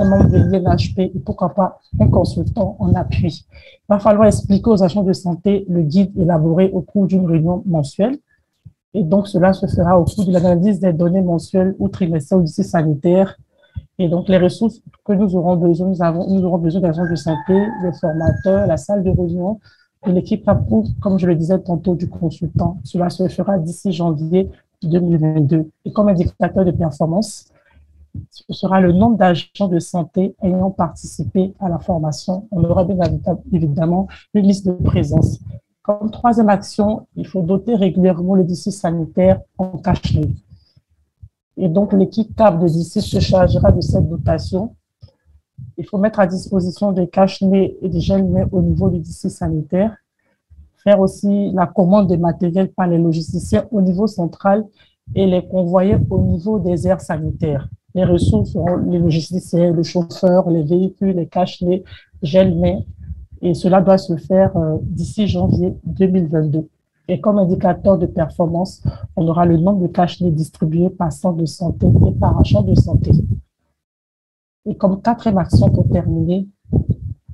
un membre de l'INHP et pourquoi pas un consultant en appui. Il va falloir expliquer aux agents de santé le guide élaboré au cours d'une réunion mensuelle Et donc, cela se fera au cours de l'analyse des données mensuelles ou trimestrielles du site sanitaire. Et donc, les ressources que nous aurons besoin, nous, avons, nous aurons besoin d'agents de santé, des formateurs, la salle de réunion et l'équipe comme je le disais tantôt, du consultant. Cela se fera d'ici janvier 2022. Et comme indicateur de performance, ce sera le nombre d'agents de santé ayant participé à la formation. On aura bien évidemment une liste de présence. Comme troisième action, il faut doter régulièrement le district sanitaire en cash Et donc, l'équipe CAP de district se chargera de cette dotation. Il faut mettre à disposition des cash et des gels au niveau du district sanitaire. Faire aussi la commande des matériels par les logisticiens au niveau central et les convoyer au niveau des aires sanitaires. Les ressources seront les logisticiens, les chauffeurs, les véhicules, les cash les gel et cela doit se faire euh, d'ici janvier 2022. Et comme indicateur de performance, on aura le nombre de cash distribués par centre de santé et par agent de santé. Et comme quatrième action pour terminer,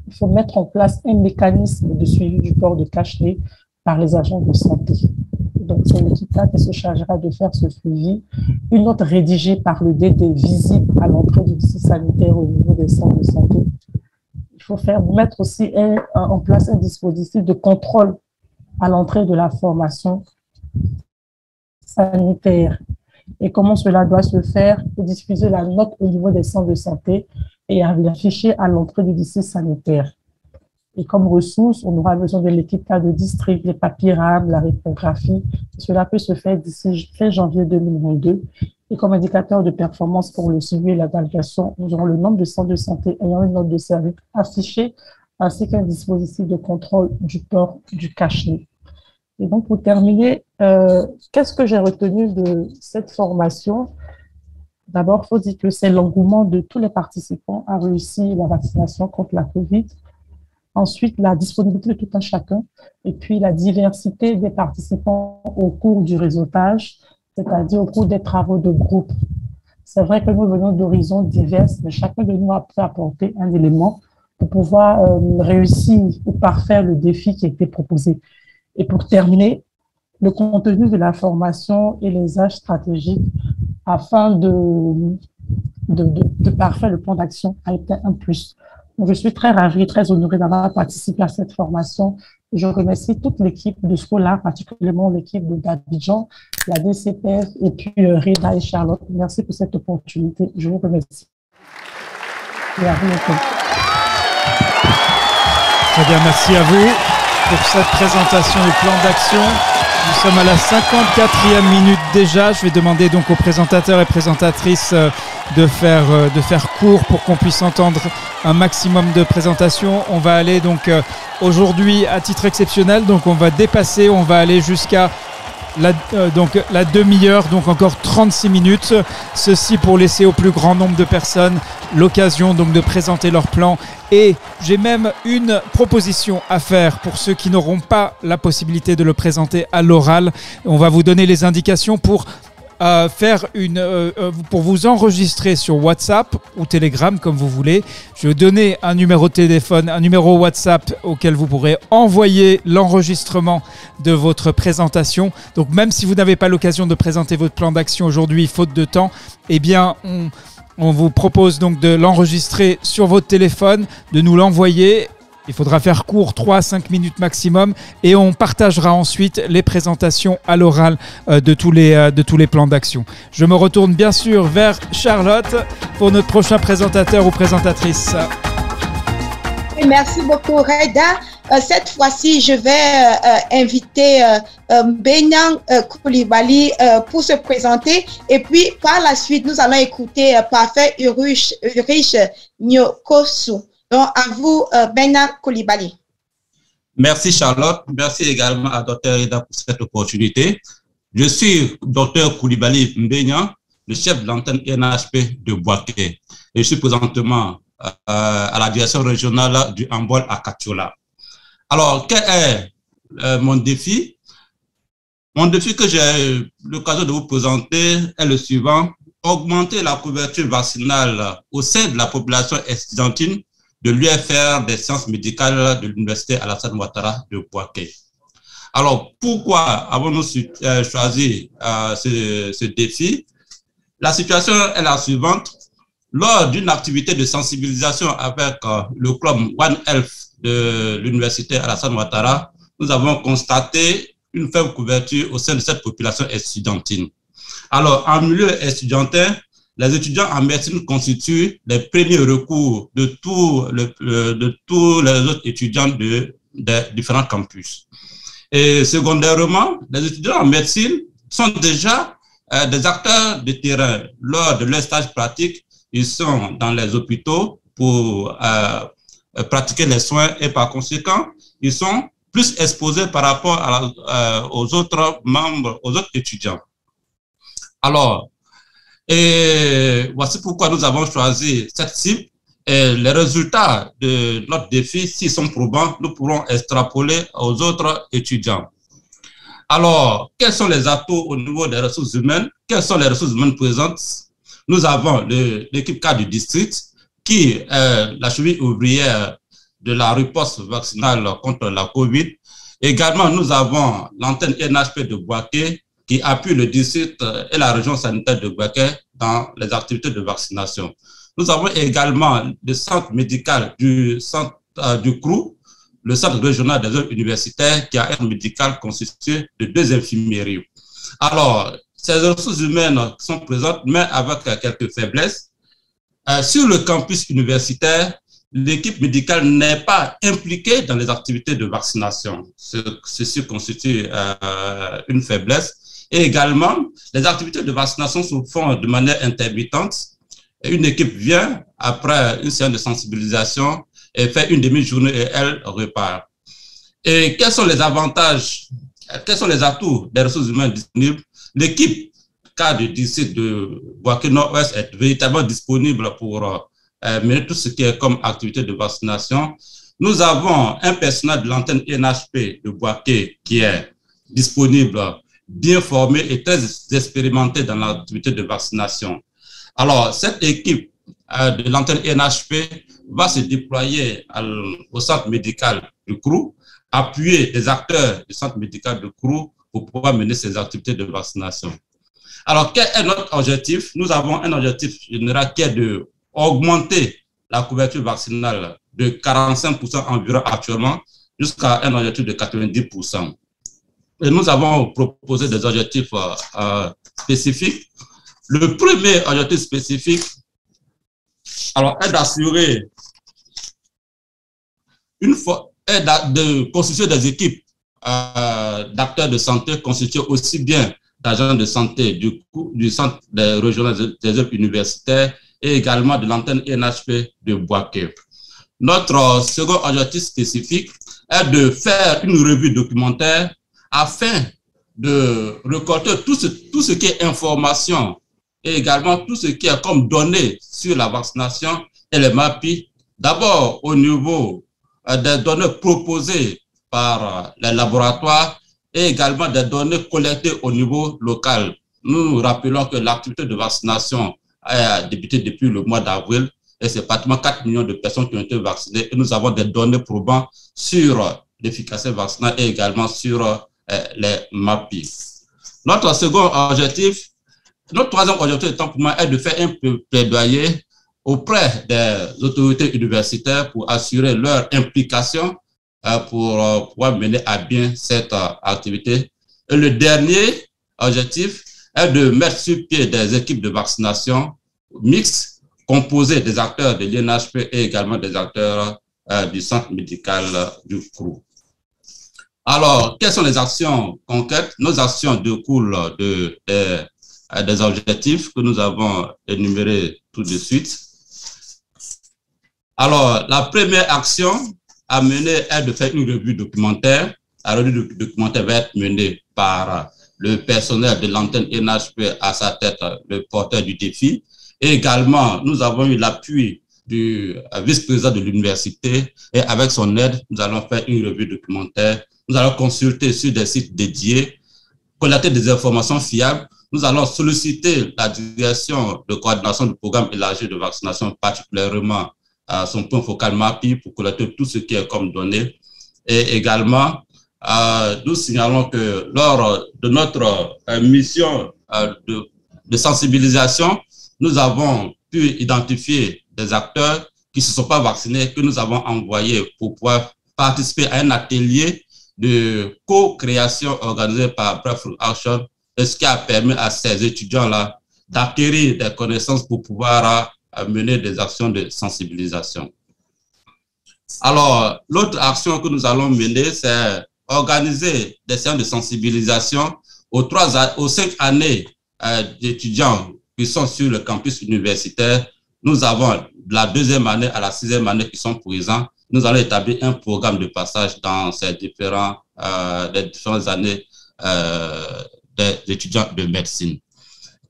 il faut mettre en place un mécanisme de suivi du port de cash par les agents de santé. Donc, c'est l'équipe qui se chargera de faire ce suivi. Une note rédigée par le DD visible à l'entrée du site sanitaire au niveau des centres de santé faire mettre aussi en place un dispositif de contrôle à l'entrée de la formation sanitaire. Et comment cela doit se faire? Pour diffuser la note au niveau des centres de santé et afficher à l'entrée du lycée sanitaire. Et comme ressource, on aura besoin de l'équipe de district, les papiers la reprographie. Cela peut se faire d'ici fin janvier 2022 et comme indicateur de performance pour le suivi et la validation, nous aurons le nombre de centres de santé ayant une note de service affichée, ainsi qu'un dispositif de contrôle du port du cachet. Et donc, pour terminer, euh, qu'est-ce que j'ai retenu de cette formation? D'abord, il faut dire que c'est l'engouement de tous les participants à réussir la vaccination contre la COVID. Ensuite, la disponibilité de tout un chacun. Et puis, la diversité des participants au cours du réseautage c'est-à-dire au cours des travaux de groupe. C'est vrai que nous venons d'horizons divers, mais chacun de nous a pu apporter un élément pour pouvoir euh, réussir ou parfaire le défi qui a été proposé. Et pour terminer, le contenu de la formation et les âges stratégiques afin de, de, parfaire le plan d'action a été un plus. Je suis très ravie, très honorée d'avoir participé à cette formation. Je remercie toute l'équipe de Scola, particulièrement l'équipe de d'Abidjan, la DCPF et puis euh, Reda et Charlotte. Merci pour cette opportunité. Je vous remercie. Très bien, merci à vous pour cette présentation du plan d'action. Nous sommes à la 54e minute déjà. Je vais demander donc aux présentateurs et présentatrices euh, de faire, euh, de faire court pour qu'on puisse entendre un maximum de présentations. On va aller donc euh, aujourd'hui à titre exceptionnel, donc on va dépasser, on va aller jusqu'à la, euh, donc la demi-heure, donc encore 36 minutes. Ceci pour laisser au plus grand nombre de personnes l'occasion donc de présenter leur plan. Et j'ai même une proposition à faire pour ceux qui n'auront pas la possibilité de le présenter à l'oral. On va vous donner les indications pour faire une, euh, euh, pour vous enregistrer sur WhatsApp ou Telegram comme vous voulez. Je vais donner un numéro de téléphone, un numéro WhatsApp auquel vous pourrez envoyer l'enregistrement de votre présentation. Donc même si vous n'avez pas l'occasion de présenter votre plan d'action aujourd'hui, faute de temps, eh bien on, on vous propose donc de l'enregistrer sur votre téléphone, de nous l'envoyer il faudra faire court 3 à 5 minutes maximum et on partagera ensuite les présentations à l'oral euh, de, tous les, euh, de tous les plans d'action. Je me retourne bien sûr vers Charlotte pour notre prochain présentateur ou présentatrice. Merci beaucoup Reda. Euh, cette fois-ci, je vais inviter Benyan Koulibaly pour se présenter. Et puis, par la suite, nous allons écouter Parfait Urich Nyokosu. Donc, à vous, euh, Bernard Koulibaly. Merci Charlotte. Merci également à Dr. Ida pour cette opportunité. Je suis Dr. Koulibaly Mbenya, le chef de l'antenne NHP de Boaké. Et je suis présentement euh, à la direction régionale du handball à Katiola. Alors, quel est euh, mon défi? Mon défi que j'ai l'occasion de vous présenter est le suivant. Augmenter la couverture vaccinale au sein de la population estudiantine de l'UFR des sciences médicales de l'Université Alassane Ouattara de Poitiers. Alors, pourquoi avons-nous euh, choisi euh, ce, défi? La situation est la suivante. Lors d'une activité de sensibilisation avec euh, le club One Health de l'université Alassane Ouattara, nous avons constaté une faible couverture au sein de cette population estudiantine. Alors, en milieu estudiantin, les étudiants en médecine constituent les premiers recours de, tous les autres étudiants de, de différents campus. Et secondairement, les étudiants en médecine sont déjà euh, des acteurs de terrain. Lors de leur stage pratique, ils sont dans les hôpitaux pour euh, pratiquer les soins et par conséquent, ils sont plus exposés par rapport euh, aux autres membres, aux autres étudiants. Alors, et voici pourquoi nous avons choisi cette cible. Et les résultats de notre défi, s'ils sont probants, nous pourrons extrapoler aux autres étudiants. Alors, quels sont les atouts au niveau des ressources humaines? Quelles sont les ressources humaines présentes? Nous avons l'équipe cadre du district qui est la cheville ouvrière de la riposte vaccinale contre la COVID. Également, nous avons l'antenne NHP de Boaké qui appuie le district et la région sanitaire de Boaké dans les activités de vaccination. Nous avons également le centre médical du, centre, euh, du CRU, le centre régional des œuvres universitaires, qui a un médical constitué de deux infirmeries. Alors, ces ressources humaines sont présentes, mais avec quelques faiblesses. Euh, sur le campus universitaire, l'équipe médicale n'est pas impliquée dans les activités de vaccination. Ceci constitue euh, une faiblesse. Et également, les activités de vaccination se font de manière intermittente. Une équipe vient après une séance de sensibilisation et fait une demi-journée et elle repart. Et quels sont les avantages, quels sont les atouts des ressources humaines disponibles? L'équipe cadre d'ici de Boaké Nord-Ouest est véritablement disponible pour euh, mener tout ce qui est comme activité de vaccination. Nous avons un personnel de l'antenne NHP de Boaké qui est disponible, bien formé et très expérimenté dans l'activité de vaccination. Alors, cette équipe euh, de l'antenne NHP va se déployer au centre médical du CRU, appuyer les acteurs du centre médical du CRU pour pouvoir mener ces activités de vaccination. Alors, quel est notre objectif? Nous avons un objectif général qui est de augmenter la couverture vaccinale de 45% environ actuellement jusqu'à un objectif de 90%. Et nous avons proposé des objectifs euh, euh, spécifiques. Le premier objectif spécifique alors, est d'assurer une fois, est de constituer des équipes euh, d'acteurs de santé constitués aussi bien d'agents de santé du, du centre des régionales des œuvres universitaires et également de l'antenne NHP de Boaké. Notre second objectif spécifique est de faire une revue documentaire afin de récolter tout ce, tout ce qui est information et également tout ce qui est comme données sur la vaccination et les MAPI, d'abord au niveau euh, des données proposées par euh, les laboratoires et également des données collectées au niveau local. Nous rappelons que l'activité de vaccination a débuté depuis le mois d'avril et c'est pratiquement 4 millions de personnes qui ont été vaccinées et nous avons des données probantes sur l'efficacité vaccinale et également sur euh, les MAPI. Notre second objectif, notre troisième objectif étant pour moi est de faire un plaidoyer auprès des autorités universitaires pour assurer leur implication euh, pour euh, pouvoir mener à bien cette activité. Et le dernier objectif est de mettre sur pied des équipes de vaccination mixtes composées des acteurs de l'INHP et également des acteurs euh, du centre médical du CRU. Alors, quelles sont les actions concrètes? Nos actions découlent de, de, des objectifs que nous avons énumérés tout de suite. Alors, la première action à mener est de faire une revue documentaire. La revue documentaire va être menée par le personnel de l'antenne NHP à sa tête, le porteur du défi. Et également, nous avons eu l'appui du vice-président de l'université et avec son aide, nous allons faire une revue documentaire. Nous allons consulter sur des sites dédiés, collecter des informations fiables. Nous allons solliciter la direction de coordination du programme élargi de vaccination, particulièrement à son point focal MAPI pour collecter tout ce qui est comme données. Et également, nous signalons que lors de notre mission de, de sensibilisation, nous avons pu identifier des acteurs qui ne se sont pas vaccinés, que nous avons envoyés pour pouvoir participer à un atelier de co-création organisé par Breakthrough Action, ce qui a permis à ces étudiants-là d'acquérir des connaissances pour pouvoir mener des actions de sensibilisation. Alors, l'autre action que nous allons mener, c'est organiser des séances de sensibilisation aux, trois, aux cinq années euh, d'étudiants qui sont sur le campus universitaire. Nous avons de la deuxième année à la sixième année qui sont présents nous allons établir un programme de passage dans ces différents, euh, les différentes années euh, des étudiants de médecine.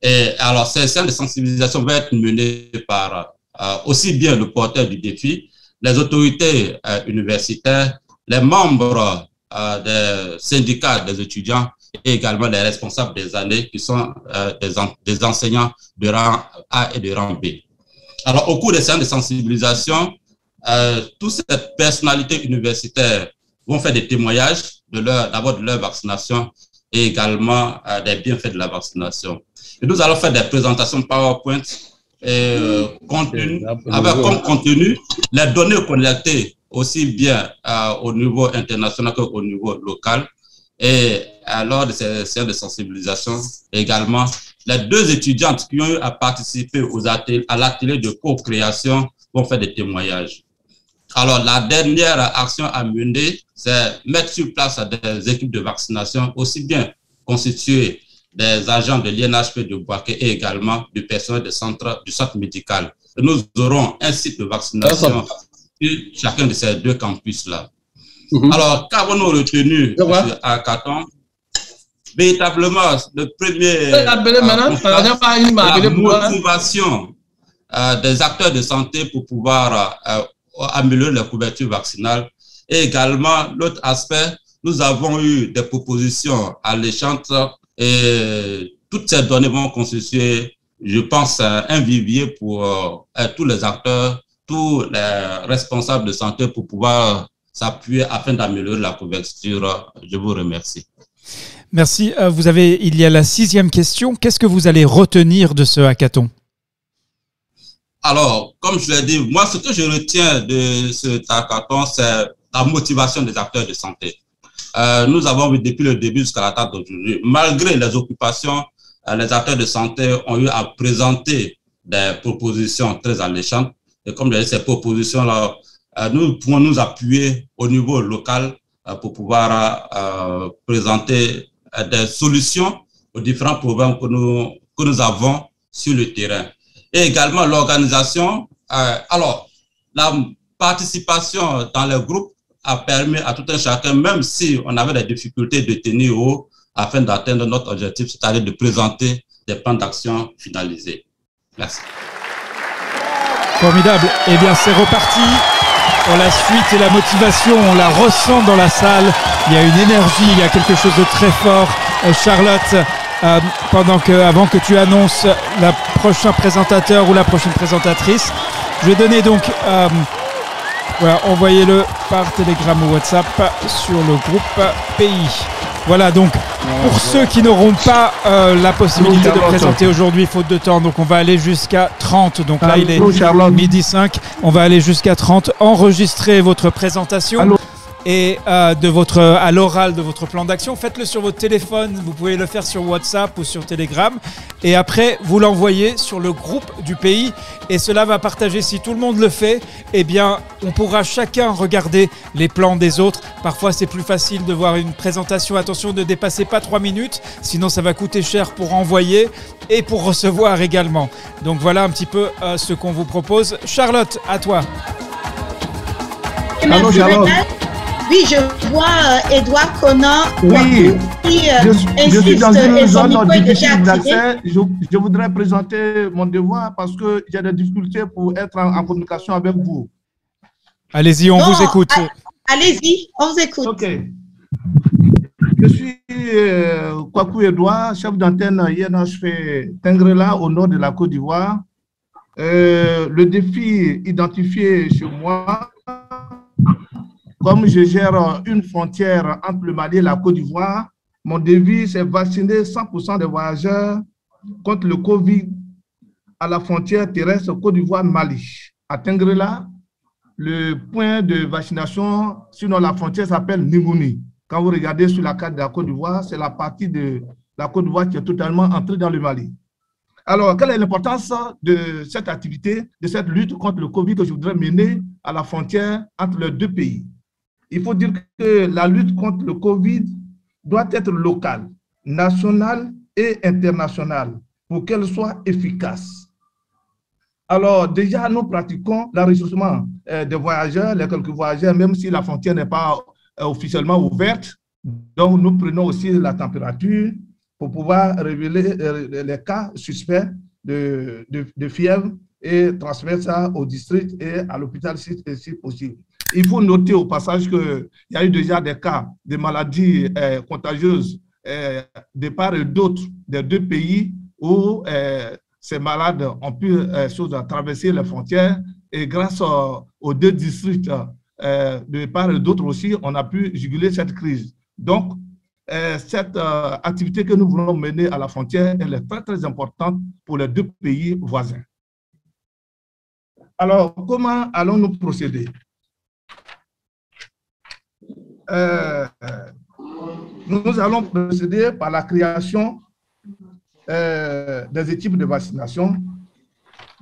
Et alors, ces séances de sensibilisation vont être menées par euh, aussi bien le porteur du défi, les autorités euh, universitaires, les membres euh, des syndicats des étudiants et également les responsables des années qui sont euh, des, des enseignants de rang A et de rang B. Alors, au cours des séances de sensibilisation, euh, toutes ces personnalités universitaires vont faire des témoignages de leur, d'abord de leur vaccination et également euh, des bienfaits de la vaccination. Et nous allons faire des présentations PowerPoint et, euh, contenu, avec comme contenu les données collectées aussi bien au niveau international qu'au niveau local. Et lors de ces séances de sensibilisation, également, les deux étudiantes qui ont eu à participer aux à l'atelier de co-création vont faire des témoignages. Alors, la dernière action à mener, c'est mettre sur place des équipes de vaccination aussi bien constituées des agents de l'INHP de Boaké et également du personnel du centre, du centre médical. nous aurons un site de vaccination sur chacun de ces deux campus-là. Mhm. Alors, qu'avons-nous retenu à Caton Véritablement, le premier, euh, la motivation euh, des acteurs de santé pour pouvoir euh, améliorer la couverture vaccinale. Et également, l'autre aspect, nous avons eu des propositions alléchantes et toutes ces données vont constituer, je pense, un vivier pour euh, tous les acteurs, tous les responsables de santé pour pouvoir s'appuyer afin d'améliorer la couverture. Je vous remercie. Merci. Euh, vous avez, il y a la sixième question. Qu'est-ce que vous allez retenir de ce hackathon? Alors, comme je l'ai dit, moi, ce que je retiens de ce hackathon, c'est la motivation des acteurs de santé. Euh, nous avons vu depuis le début jusqu'à la date d'aujourd'hui, malgré les occupations, euh, les acteurs de santé ont eu à présenter des propositions très alléchantes. Et comme je l'ai dit, ces propositions-là, euh, nous pouvons nous appuyer au niveau local euh, pour pouvoir présenter des solutions aux différents problèmes que nous, que nous avons sur le terrain et également l'organisation. Euh, alors, la participation dans le groupe a permis à tout un chacun, même si on avait des difficultés de tenir haut afin d'atteindre notre objectif, c'est-à-dire de présenter des plans d'action finalisés. Merci. Formidable. Eh bien, c'est reparti. Pour la suite et la motivation, on la ressent dans la salle. Il y a une énergie, il y a quelque chose de très fort. Euh, Charlotte, euh, pendant que, avant que tu annonces la prochain présentateur ou la prochaine présentatrice, je vais donner donc, euh, voilà, envoyez-le par Telegram ou WhatsApp sur le groupe pays. Voilà donc pour ceux qui n'auront pas euh, la possibilité de présenter aujourd'hui faute de temps, donc on va aller jusqu'à 30. Donc là il est midi 5, on va aller jusqu'à 30. Enregistrez votre présentation et euh, de votre à l'oral de votre plan d'action, faites-le sur votre téléphone. Vous pouvez le faire sur WhatsApp ou sur Telegram. Et après, vous l'envoyez sur le groupe du pays. Et cela va partager. Si tout le monde le fait, eh bien, on pourra chacun regarder les plans des autres. Parfois, c'est plus facile de voir une présentation. Attention, ne dépassez pas trois minutes, sinon ça va coûter cher pour envoyer et pour recevoir également. Donc voilà un petit peu euh, ce qu'on vous propose. Charlotte, à toi. Allô, Charlotte. Oui, je vois euh, Edouard Conan oui, qui euh, je, je suis dans une zone difficile d'accès. Je, je, voudrais présenter mon devoir parce que j'ai des difficultés pour être en, en communication avec vous. Allez-y, on non, vous écoute. Allez-y, on vous écoute. OK. Je suis euh, Kwaku Edouard, chef d'antenne INHP Tengrela au nord de la Côte d'Ivoire. Euh, le défi identifié chez moi comme je gère une frontière entre le Mali et la Côte d'Ivoire, mon défi, c'est vacciner 100% des voyageurs contre le Covid à la frontière terrestre Côte d'Ivoire-Mali. Atteindre là, le point de vaccination sur la frontière s'appelle Nimouni. Quand vous regardez sur la carte de la Côte d'Ivoire, c'est la partie de la Côte d'Ivoire qui est totalement entrée dans le Mali. Alors, quelle est l'importance de cette activité, de cette lutte contre le Covid que je voudrais mener à la frontière entre les deux pays? Il faut dire que la lutte contre le Covid doit être locale, nationale et internationale pour qu'elle soit efficace. Alors, déjà, nous pratiquons l'enregistrement euh, des voyageurs, les quelques voyageurs, même si la frontière n'est pas euh, officiellement ouverte. Donc, nous prenons aussi la température pour pouvoir révéler euh, les cas suspects de, fièvre et transmettre ça au district et à l'hôpital si possible. Il faut noter au passage qu'il y a eu déjà des cas de maladies contagieuses de part et d'autre des deux pays où ces malades ont pu euh, traverser les frontières et grâce aux deux districts euh, de part et d'autre aussi, on a pu juguler cette crise. Donc, euh, cette euh, activité que nous voulons mener à la frontière, elle est très, très importante pour les deux pays voisins. Alors, comment allons-nous procéder? Nous allons procéder par la création euh, des équipes de vaccination.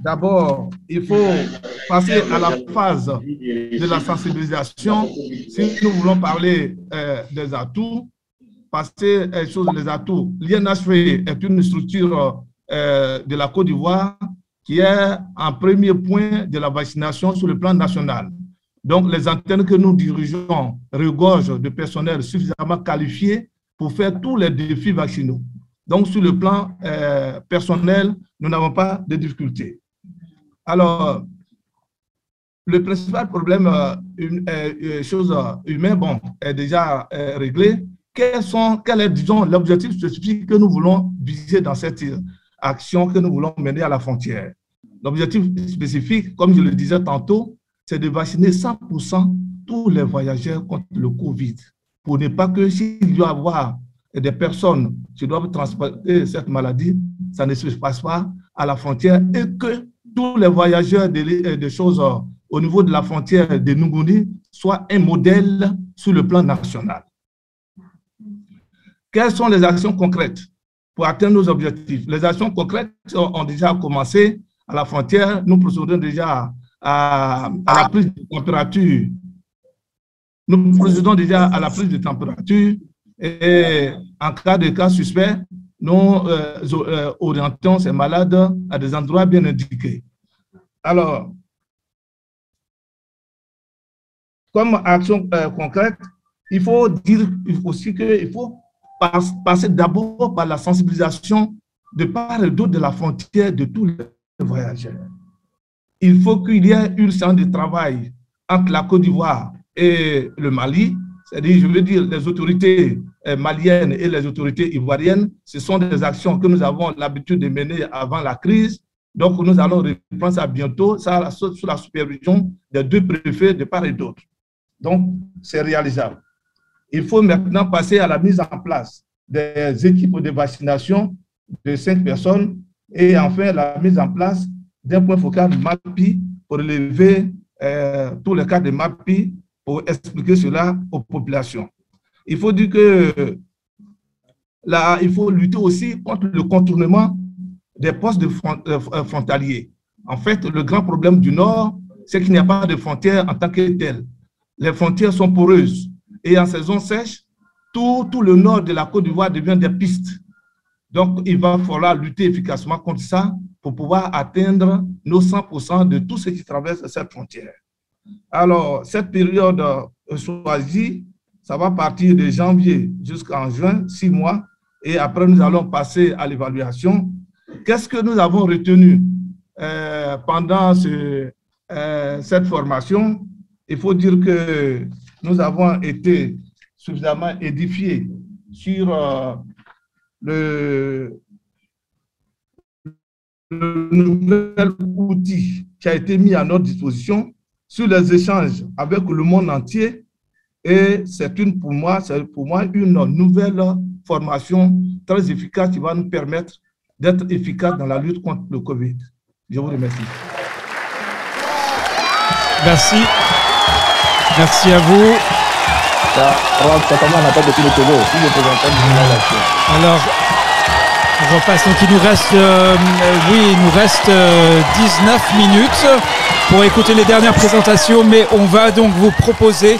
D'abord, il faut passer à la phase de la sensibilisation. Si nous voulons parler euh, des atouts, passer euh, sur les atouts. L'INHV est une structure de la Côte d'Ivoire qui est en premier point de la vaccination sur le plan national. Donc, les antennes que nous dirigeons regorgent de personnel suffisamment qualifié pour faire tous les défis vaccinaux. Donc, sur le plan euh, personnel, nous n'avons pas de difficultés. Alors, le principal problème, euh, une, euh, chose humaine, bon, est déjà réglé. Quels sont, quel est, disons, l'objectif spécifique que nous voulons viser dans cette action que nous voulons mener à la frontière? L'objectif spécifique, comme je le disais tantôt, c'est de vacciner 100% tous les voyageurs contre le Covid pour ne pas que s'il doit avoir des personnes qui doivent transporter cette maladie, ça ne se passe pas à la frontière et que tous les voyageurs de, euh, choses euh, au niveau de la frontière de Nuguni soient un modèle sur le plan national. Quelles sont les actions concrètes pour atteindre nos objectifs? Les actions concrètes ont déjà commencé à la frontière. Nous procédons déjà à, la prise de température. Nous procédons déjà à la prise de température et en cas de cas suspect, nous euh, euh, orientons ces malades à des endroits bien indiqués. Alors, comme action euh, concrète, il faut dire aussi qu'il faut passer d'abord par la sensibilisation de part et d'autre de la frontière de tous les voyageurs. Il faut qu'il y ait une séance de travail entre la Côte d'Ivoire et le Mali, c'est-à-dire, je veux dire, les autorités euh, maliennes et les autorités ivoiriennes, ce sont des actions que nous avons l'habitude de mener avant la crise. Donc, nous allons reprendre ça bientôt, ça sous la supervision des deux préfets de part et d'autre. Donc, c'est réalisable. Il faut maintenant passer à la mise en place des équipes de vaccination de cinq personnes et enfin la mise en place d'un point focal MAPI pour relever euh, tous les cas de MAPI pour expliquer cela aux populations. Il faut dire que là, il faut lutter aussi contre le contournement des postes de euh, euh, frontaliers. En fait, le grand problème du Nord, c'est qu'il n'y a pas de frontières en tant que telles. Les frontières sont poreuses. Et en saison sèche, tout, tout le nord de la Côte d'Ivoire devient des pistes. Donc, il va falloir lutter efficacement contre ça pour pouvoir atteindre nos 100% de tous ceux qui traversent cette frontière. Alors, cette période euh, choisie, ça va partir de janvier jusqu'en juin, six mois, et après nous allons passer à l'évaluation. Qu'est-ce que nous avons retenu euh, pendant ce, euh, cette formation? Il faut dire que nous avons été suffisamment édifiés sur le, le nouvel outil qui a été mis à notre disposition sur les échanges avec le monde entier Et c'est une, pour moi, c'est pour moi une nouvelle formation très efficace qui va nous permettre d'être efficace dans la lutte contre le Covid. Je vous remercie. Merci. Merci à vous. Alors, repasse. Donc, il nous reste, euh, oui, il nous reste 19 euh, minutes pour écouter les dernières présentations, mais on va donc vous proposer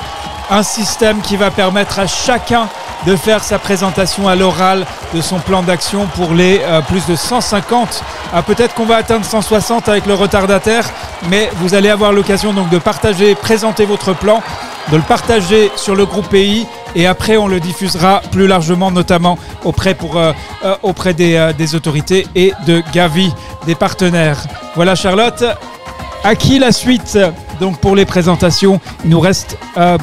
un système qui va permettre à chacun de faire sa présentation à l'oral de son plan d'action pour les euh, plus de 150. Ah, Peut-être qu'on va atteindre 160 avec le retardataire, mais vous allez avoir l'occasion donc de partager, présenter votre plan, de le partager sur le groupe pays et après on le diffusera plus largement, notamment auprès, pour, euh, euh, auprès des, euh, des autorités et de Gavi, des partenaires. Voilà Charlotte. À qui la suite Donc pour les présentations, il nous reste euh,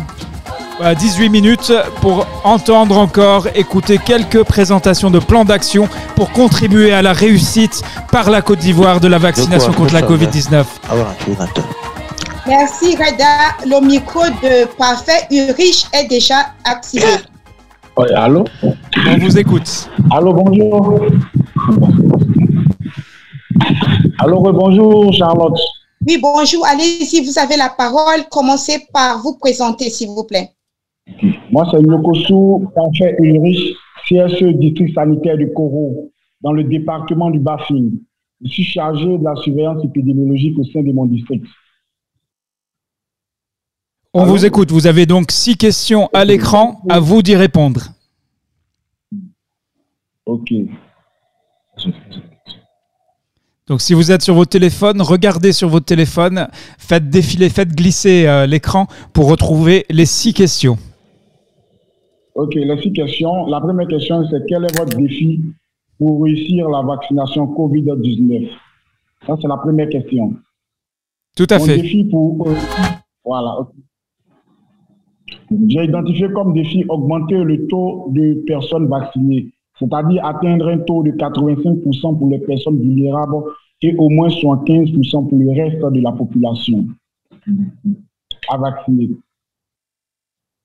euh, 18 minutes pour entendre encore, écouter quelques présentations de plans d'action pour contribuer à la réussite par la Côte d'Ivoire de la vaccination contre la Covid-19. Merci Reda. Le micro de Parfait Urich est déjà activé. Oui, allô? On vous écoute. Allô, bonjour. Allô, bonjour Charlotte. Oui, bonjour. Allez-y, vous avez la parole. Commencez par vous présenter, s'il vous plaît. Moi, c'est Nyokosu Parfait Ulrich, CSE district sanitaire du Coro, dans le département du Bafing. Je suis chargé de la surveillance épidémiologique au sein de mon district. On vous écoute. Vous avez donc six questions à l'écran. À vous d'y répondre. Ok. Donc si vous êtes sur votre téléphone, regardez sur votre téléphone, faites défiler, faites glisser euh, l'écran pour retrouver les six questions. Ok, les six questions. La première question, c'est quel est votre défi pour réussir la vaccination COVID-19 Ça, c'est la première question. Tout à Mon fait. défi pour... euh, voilà. J'ai identifié comme défi augmenter le taux de personnes vaccinées, c'est-à-dire atteindre un taux de 85% pour les personnes vulnérables et au moins 75% pour le reste de la population à vacciner.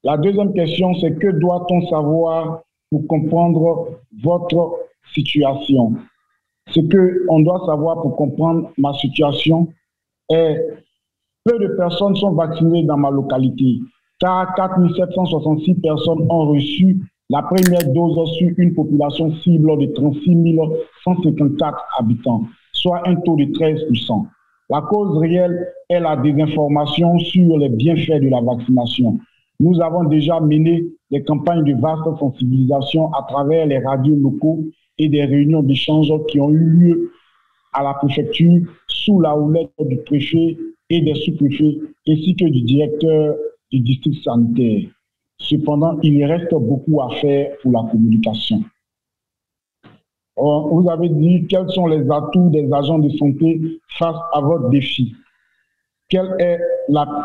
La deuxième question, c'est que doit-on savoir pour comprendre votre situation? Ce qu'on doit savoir pour comprendre ma situation est peu de personnes sont vaccinées dans ma localité, car 4766 personnes ont reçu la première dose sur une population cible de 36 154 habitants, soit un taux de 13%. La cause réelle est la désinformation sur les bienfaits de la vaccination. Nous avons déjà mené des campagnes de vaste sensibilisation à travers les radios locaux et des réunions d'échange qui ont eu lieu à la préfecture sous la houlette du préfet et des sous-préfets ainsi que du directeur du district sanitaire. Cependant, il reste beaucoup à faire pour la communication. Vous avez dit quels sont les atouts des agents de santé face à votre défi? Quel est, euh,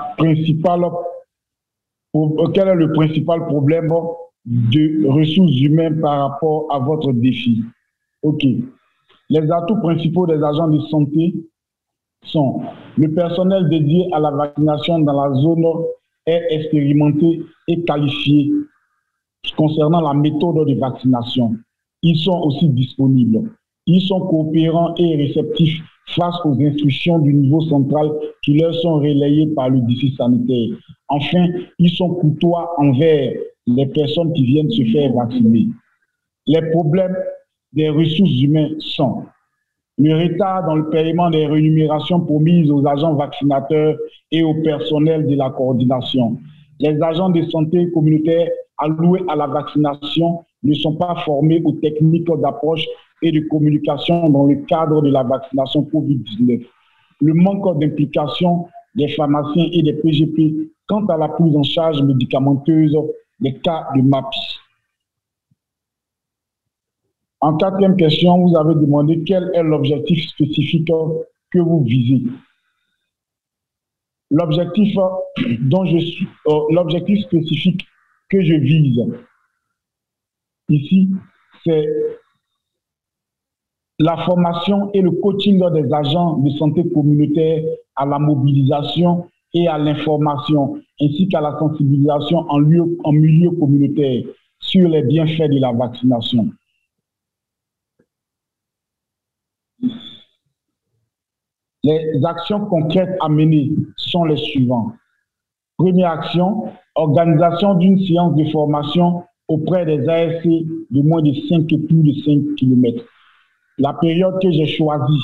quel est le principal problème de ressources humaines par rapport à votre défi? OK. Les atouts principaux des agents de santé sont le personnel dédié à la vaccination dans la zone est expérimenté et qualifié concernant la méthode de vaccination. Ils sont aussi disponibles. Ils sont coopérants et réceptifs face aux instructions du niveau central qui leur sont relayées par le district sanitaire. Enfin, ils sont courtois envers les personnes qui viennent se faire vacciner. Les problèmes des ressources humaines sont le retard dans le paiement des rémunérations promises aux agents vaccinateurs et au personnel de la coordination. Les agents de santé communautaire alloués à la vaccination ne sont pas formés aux techniques d'approche et de communication dans le cadre de la vaccination COVID-19. Le manque d'implication des pharmaciens et des PGP quant à la prise en charge médicamenteuse des cas de MAPS. En quatrième question, vous avez demandé quel est l'objectif spécifique que vous visez. L'objectif dont je euh, l'objectif spécifique que je vise ici, c'est la formation et le coaching des agents de santé communautaire à la mobilisation et à l'information, ainsi qu'à la sensibilisation en, en milieu communautaire sur les bienfaits de la vaccination. Les actions concrètes à mener sont les suivantes. Première action, organisation d'une séance de formation auprès des ASC de moins de 5 et plus de 5 km. La période que j'ai choisie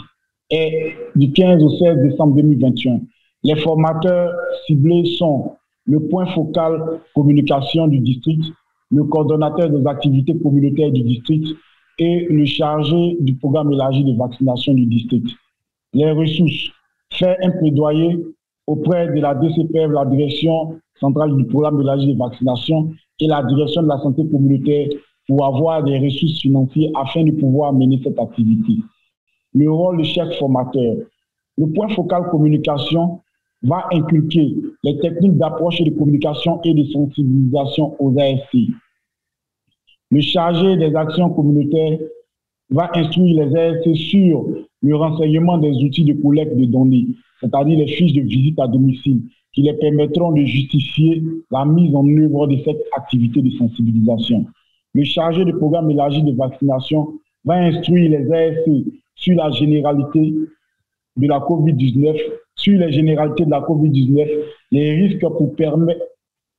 est du 15 au 16 décembre 2021. Les formateurs ciblés sont le point focal communication du district, le coordonnateur des activités communautaires du district et le chargé du programme élargi de vaccination du district. Les ressources. Faire un plaidoyer auprès de la DCPF, la direction centrale du programme élargi de vaccination et la direction de la santé communautaire pour avoir des ressources financières afin de pouvoir mener cette activité. Le rôle du chef formateur. Le point focal communication va inculquer les techniques d'approche de communication et de sensibilisation aux ASC. Le chargé des actions communautaires va instruire les ASC sur le renseignement des outils de collecte de données, c'est-à-dire les fiches de visite à domicile, qui les permettront de justifier la mise en œuvre de cette activité de sensibilisation. Le chargé de programme élargi de vaccination va instruire les ASC sur la généralité de la COVID-19, sur les généralités de la COVID-19, les risques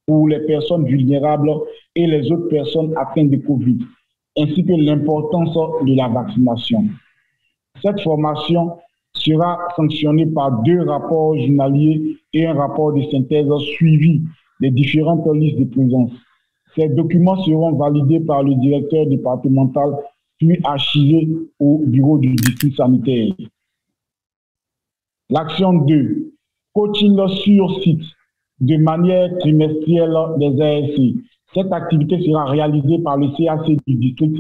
pour les personnes vulnérables et les autres personnes atteintes de COVID, ainsi que l'importance de la vaccination. Cette formation sera sanctionnée par deux rapports journaliers et un rapport de synthèse suivi des différentes listes de présence. Ces documents seront validés par le directeur départemental puis archivés au bureau du district sanitaire. L'action 2, coaching sur site de manière trimestrielle des ASC. Cette activité sera réalisée par le CAC du district.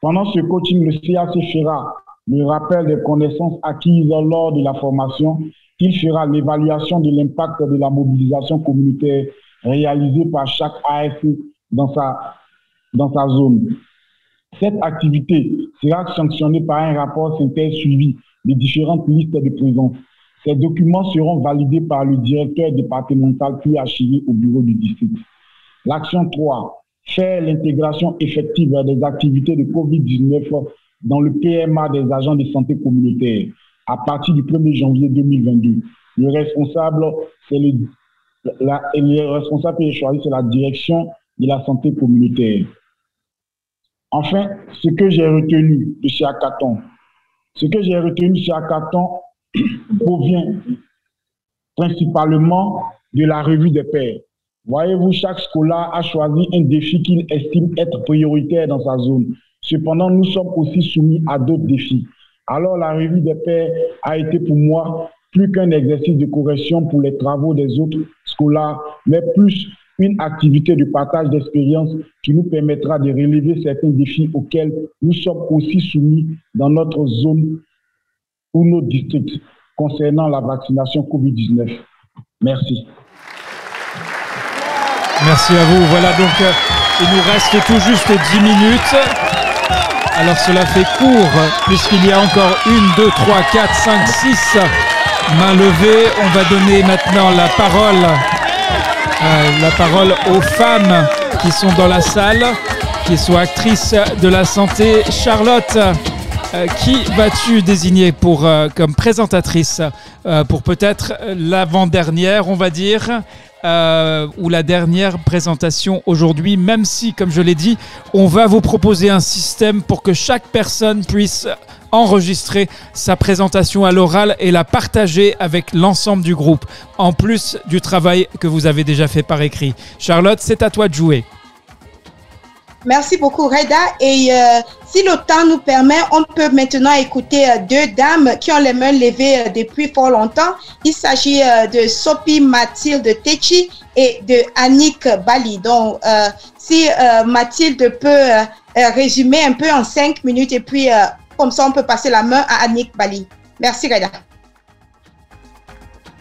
Pendant ce coaching, le CAC fera le rappel des connaissances acquises lors de la formation. Il fera l'évaluation de l'impact de la mobilisation communautaire réalisée par chaque ASC dans sa, dans sa zone. Cette activité sera sanctionnée par un rapport synthèse suivi des différentes listes de présence. Ces documents seront validés par le directeur départemental puis archivés au bureau du district. L'action 3, faire l'intégration effective des activités de COVID-19 dans le PMA des agents de santé communautaire à partir du 1er janvier 2022. Le responsable, c'est le, responsable qui est choisi, c'est la direction de la santé communautaire. Enfin, ce que j'ai retenu de chez Akaton, ce que j'ai retenu chez Akaton provient principalement de la revue des pairs. Voyez-vous, chaque scolaire a choisi un défi qu'il estime être prioritaire dans sa zone. Cependant, nous sommes aussi soumis à d'autres défis. Alors, la revue des pairs a été pour moi plus qu'un exercice de correction pour les travaux des autres scolaires, mais plus une activité de partage d'expérience qui nous permettra de relever certains défis auxquels nous sommes aussi soumis dans notre zone ou nos districts concernant la vaccination COVID-19. Merci. Merci à vous. Voilà donc, euh, il nous reste tout juste 10 minutes. Alors cela fait court puisqu'il y a encore une, deux, trois, quatre, cinq, six mains levées. On va donner maintenant la parole, euh, la parole aux femmes qui sont dans la salle, qui sont actrices de la santé. Charlotte, euh, qui vas-tu désigner euh, comme présentatrice pour peut-être l'avant-dernière, on va dire euh, ou la dernière présentation aujourd'hui, même si, comme je l'ai dit, on va vous proposer un système pour que chaque personne puisse enregistrer sa présentation à l'oral et la partager avec l'ensemble du groupe, en plus du travail que vous avez déjà fait par écrit. Charlotte, c'est à toi de jouer. Merci beaucoup, Reda. Et euh, si le temps nous permet, on peut maintenant écouter euh, deux dames qui ont les mains levées euh, depuis fort longtemps. Il s'agit de Sophie Mathilde Techi et de Annick Bali. Donc, si Mathilde peut résumer un peu en cinq minutes et puis comme ça, on peut passer la main à Annick Bali. Merci, Reda.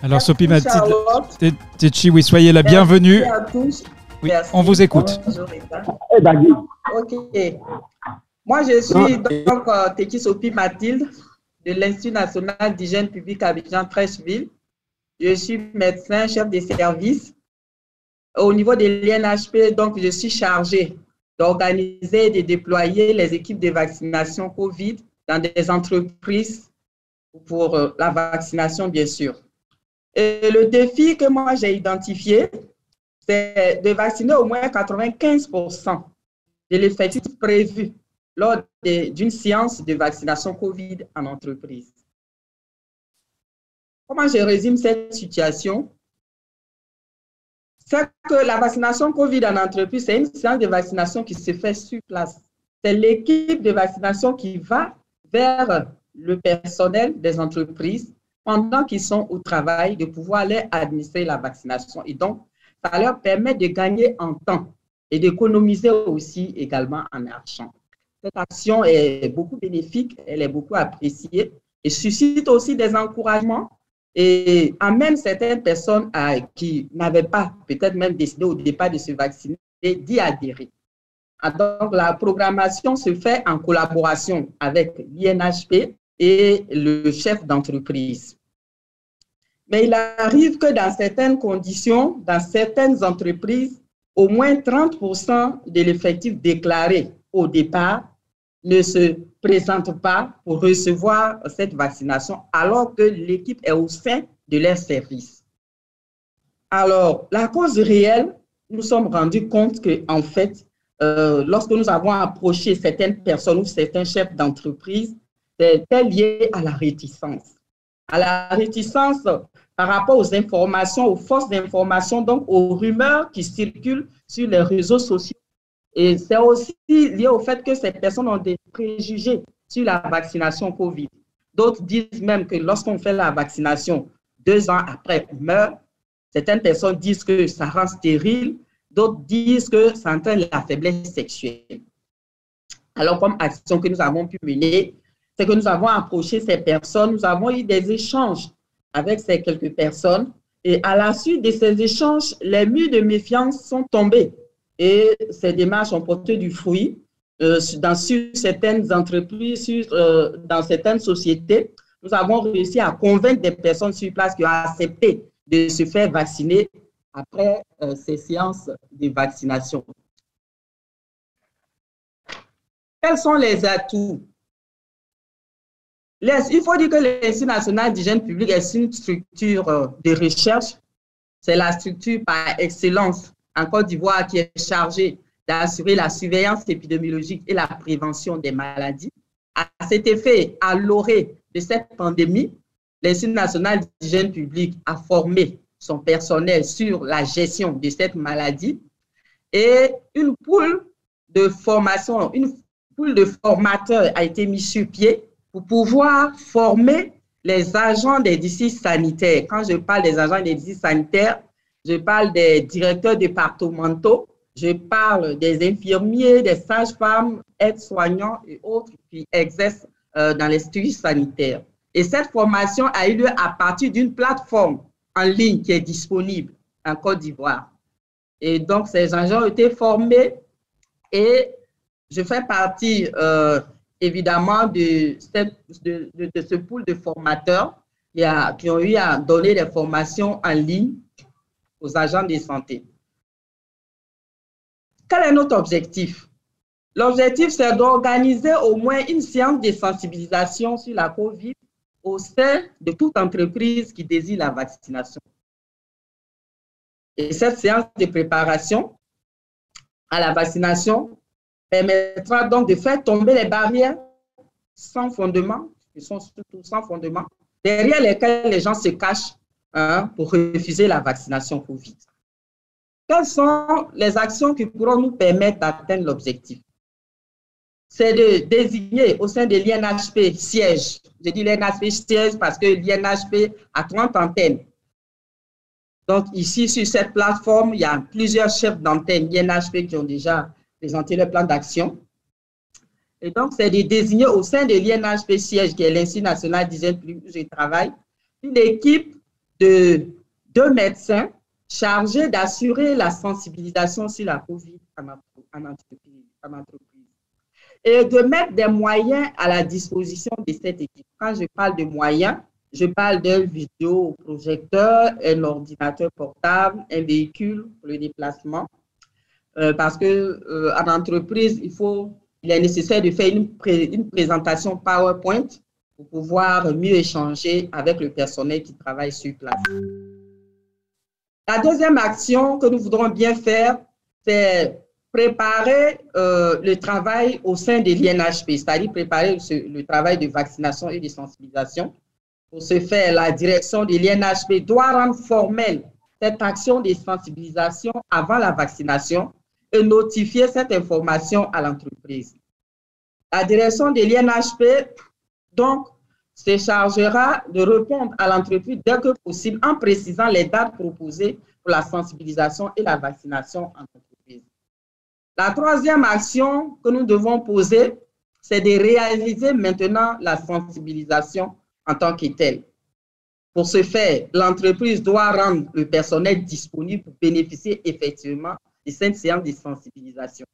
Alors, Sophie Mathilde Techi, oui, soyez la bienvenue. Merci à tous. Oui, on vous écoute. Eh ben, ok. Moi, je suis donc euh, Sophie Mathilde de l'Institut national d'hygiène publique Abidjan Trècheville. Je suis médecin, chef de service. Au niveau de l'INHP, donc, je suis chargé d'organiser et de déployer les équipes de vaccination COVID dans des entreprises pour euh, la vaccination, bien sûr. Et le défi que moi j'ai identifié, c'est de vacciner au moins 95% de l'effectif prévu lors d'une séance de vaccination COVID en entreprise. Comment je résume cette situation? C'est que la vaccination COVID en entreprise, c'est une séance de vaccination qui se fait sur place. C'est l'équipe de vaccination qui va vers le personnel des entreprises pendant qu'ils sont au travail, de pouvoir aller administrer la vaccination. Et donc, ça leur permet de gagner en temps et d'économiser aussi également en argent. Cette action est beaucoup bénéfique, elle est beaucoup appréciée et suscite aussi des encouragements et amène certaines personnes à, qui n'avaient pas peut-être même décidé au départ de se vacciner d'y adhérer. Ah, donc, la programmation se fait en collaboration avec l'INHP et le chef d'entreprise. Mais il arrive que dans certaines conditions, dans certaines entreprises, au moins 30% de l'effectif déclaré au départ ne se présente pas pour recevoir cette vaccination alors que l'équipe est au sein de leur service. Alors, la cause réelle, nous sommes rendus compte que, en fait, euh, lorsque nous avons approché certaines personnes ou certains chefs d'entreprise, c'était lié à la réticence. À la réticence par rapport aux informations, aux forces d'information, donc aux rumeurs qui circulent sur les réseaux sociaux. Et c'est aussi lié au fait que ces personnes ont des préjugés sur la vaccination COVID. D'autres disent même que lorsqu'on fait la vaccination, deux ans après, on meurt. Certaines personnes disent que ça rend stérile. D'autres disent que ça entraîne la faiblesse sexuelle. Alors, comme action que nous avons pu mener, c'est que nous avons approché ces personnes, nous avons eu des échanges avec ces quelques personnes. Et à la suite de ces échanges, les murs de méfiance sont tombés et ces démarches ont porté du fruit euh, dans sur certaines entreprises, euh, dans certaines sociétés. Nous avons réussi à convaincre des personnes sur place qui ont accepté de se faire vacciner après euh, ces séances de vaccination. Quels sont les atouts il faut dire que l'Institut national d'hygiène publique est une structure euh, de recherche. C'est la structure par excellence en Côte d'Ivoire qui est chargée d'assurer la surveillance épidémiologique et la prévention des maladies. À cet effet, à l'orée de cette pandémie, l'Institut national d'hygiène publique a formé son personnel sur la gestion de cette maladie et une poule de formation, une poule de formateurs a été mise sur pied pour pouvoir former les agents des districts sanitaires. Quand je parle des agents des districts sanitaires, je parle des directeurs départementaux, je parle des infirmiers, des sages-femmes, aides-soignants et autres qui exercent euh, dans les structures sanitaires. Et cette formation a eu lieu à partir d'une plateforme en ligne qui est disponible en Côte d'Ivoire. Et donc, ces agents ont été formés et je fais partie euh, évidemment de, ce pool de formateurs qui, a, qui ont eu à donner des formations en ligne aux agents de santé. Quel est notre objectif? L'objectif, c'est d'organiser au moins une séance de sensibilisation sur la COVID au sein de toute entreprise qui désire la vaccination. Et cette séance de préparation à la vaccination permettra donc de faire tomber les barrières sans fondement, qui sont surtout sans fondement, derrière lesquelles les gens se cachent hein, pour refuser la vaccination COVID. Quelles sont les actions qui pourront nous permettre d'atteindre l'objectif? C'est de désigner au sein de l'INHP siège. Je dis l'INHP siège parce que l'INHP a 30 antennes. Donc ici, sur cette plateforme, il y a plusieurs chefs d'antenne l'INHP qui ont déjà présenter le plan d'action. Et donc, c'est de désigner au sein de l'INHP siège, qui est l'Institut national d'hygiène publique où je travaille, une équipe de deux médecins chargés d'assurer la sensibilisation sur la COVID en entreprise, Et de mettre des moyens à la disposition de cette équipe. Quand je parle de moyens, Je parle d'un vidéoprojecteur, un ordinateur portable, un véhicule pour le déplacement. Euh, parce que euh, en entreprise, il faut, il est nécessaire de faire une, présentation PowerPoint pour pouvoir mieux échanger avec le personnel qui travaille sur place. La deuxième action que nous voudrons bien faire, c'est préparer euh, le travail au sein de l'INHP, c'est-à-dire préparer le travail de vaccination et de sensibilisation. Pour ce faire, la direction de l'INHP doit rendre formelle cette action de sensibilisation avant la vaccination notifier cette information à l'entreprise. La direction de l'INHP, donc, se chargera de répondre à l'entreprise dès que possible en précisant les dates proposées pour la sensibilisation et la vaccination en entreprise. La troisième action que nous devons poser, c'est de réaliser maintenant la sensibilisation en tant que telle. Pour ce faire, l'entreprise doit rendre le personnel disponible pour bénéficier effectivement de cette séance de sensibilisation.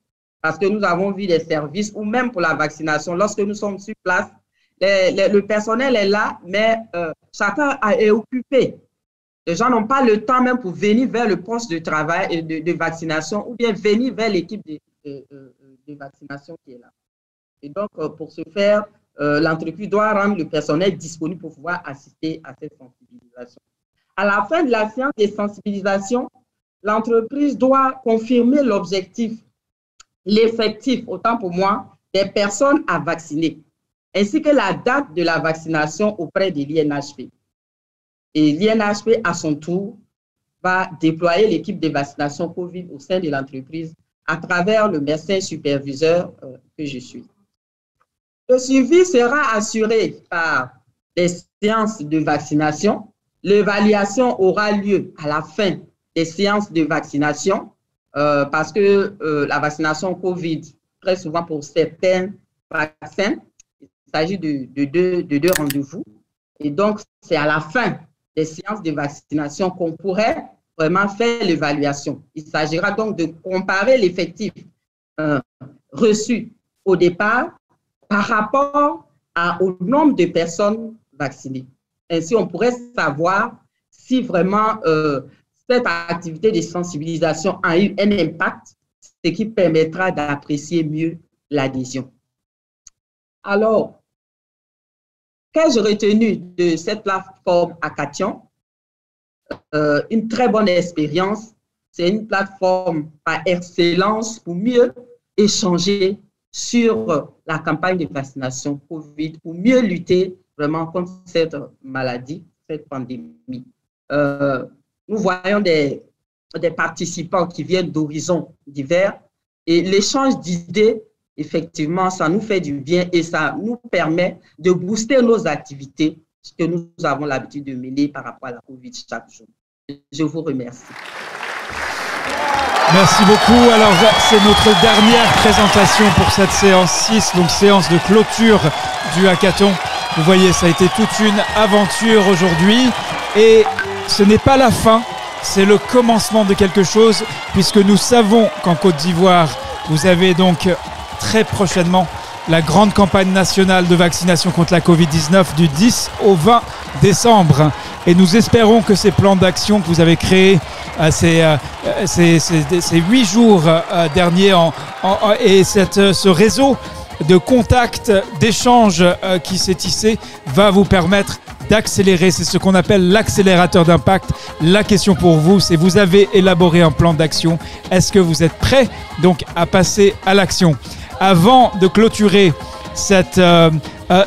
Parce que nous avons vu des services, ou même pour la vaccination, lorsque nous sommes sur place, le personnel est là, mais euh, chacun est occupé. Les gens n'ont pas le temps même pour venir vers le poste de travail et de, vaccination ou bien venir vers l'équipe de, de, vaccination qui est là. Et donc, euh, pour ce faire, euh, l'entreprise doit rendre le personnel disponible pour pouvoir assister à cette sensibilisation. À la fin de la séance de sensibilisation, l'entreprise doit confirmer l'objectif, l'effectif, autant pour moi, des personnes à vacciner ainsi que la date de la vaccination auprès de l'INHP. Et l'INHP, à son tour, va déployer l'équipe de vaccination COVID au sein de l'entreprise à travers le médecin superviseur euh, que je suis. Le suivi sera assuré par des séances de vaccination. L'évaluation aura lieu à la fin des séances de vaccination euh, parce que euh, la vaccination COVID, très souvent pour certains vaccins, il s'agit de, deux, de deux rendez-vous. Et donc, c'est à la fin des séances de vaccination qu'on pourrait vraiment faire l'évaluation. Il s'agira donc de comparer l'effectif euh, reçu au départ par rapport au nombre de personnes vaccinées. Ainsi, on pourrait savoir si vraiment cette activité de sensibilisation a eu un impact, ce qui permettra d'apprécier mieux l'adhésion. Alors, Qu'ai-je retenu de cette plateforme Acation euh, Une très bonne expérience. C'est une plateforme par excellence pour mieux échanger sur la campagne de vaccination COVID, pour mieux lutter vraiment contre cette maladie, cette pandémie. Euh, nous voyons des, participants qui viennent d'horizons divers et l'échange d'idées effectivement, ça nous fait du bien et ça nous permet de booster nos activités que nous avons l'habitude de mener par rapport à la COVID chaque jour. Je vous remercie. Merci beaucoup. Alors, c'est notre dernière présentation pour cette séance 6, donc séance de clôture du hackathon. Vous voyez, ça a été toute une aventure aujourd'hui et ce n'est pas la fin, c'est le commencement de quelque chose puisque nous savons qu'en Côte d'Ivoire, vous avez donc très prochainement la grande campagne nationale de vaccination contre la Covid-19 du 10 au 20 décembre. Et nous espérons que ces plans d'action que vous avez créés euh, ces, euh, ces, huit jours euh, derniers et cette, ce réseau de contacts, d'échanges qui s'est tissé va vous permettre d'accélérer. C'est ce qu'on appelle l'accélérateur d'impact. La question pour vous, c'est vous avez élaboré un plan d'action. Est-ce que vous êtes prêt donc à passer à l'action? Avant de clôturer cette, euh, euh,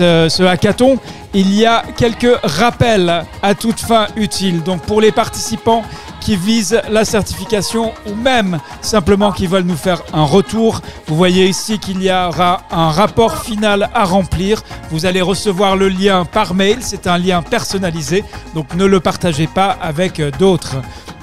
euh, ce hackathon, il y a quelques rappels à toute fin utiles. Donc pour les participants qui visent la certification ou même simplement qui veulent nous faire un retour, vous voyez ici qu'il y aura un rapport final à remplir. Vous allez recevoir le lien par mail, c'est un lien personnalisé, donc ne le partagez pas avec d'autres.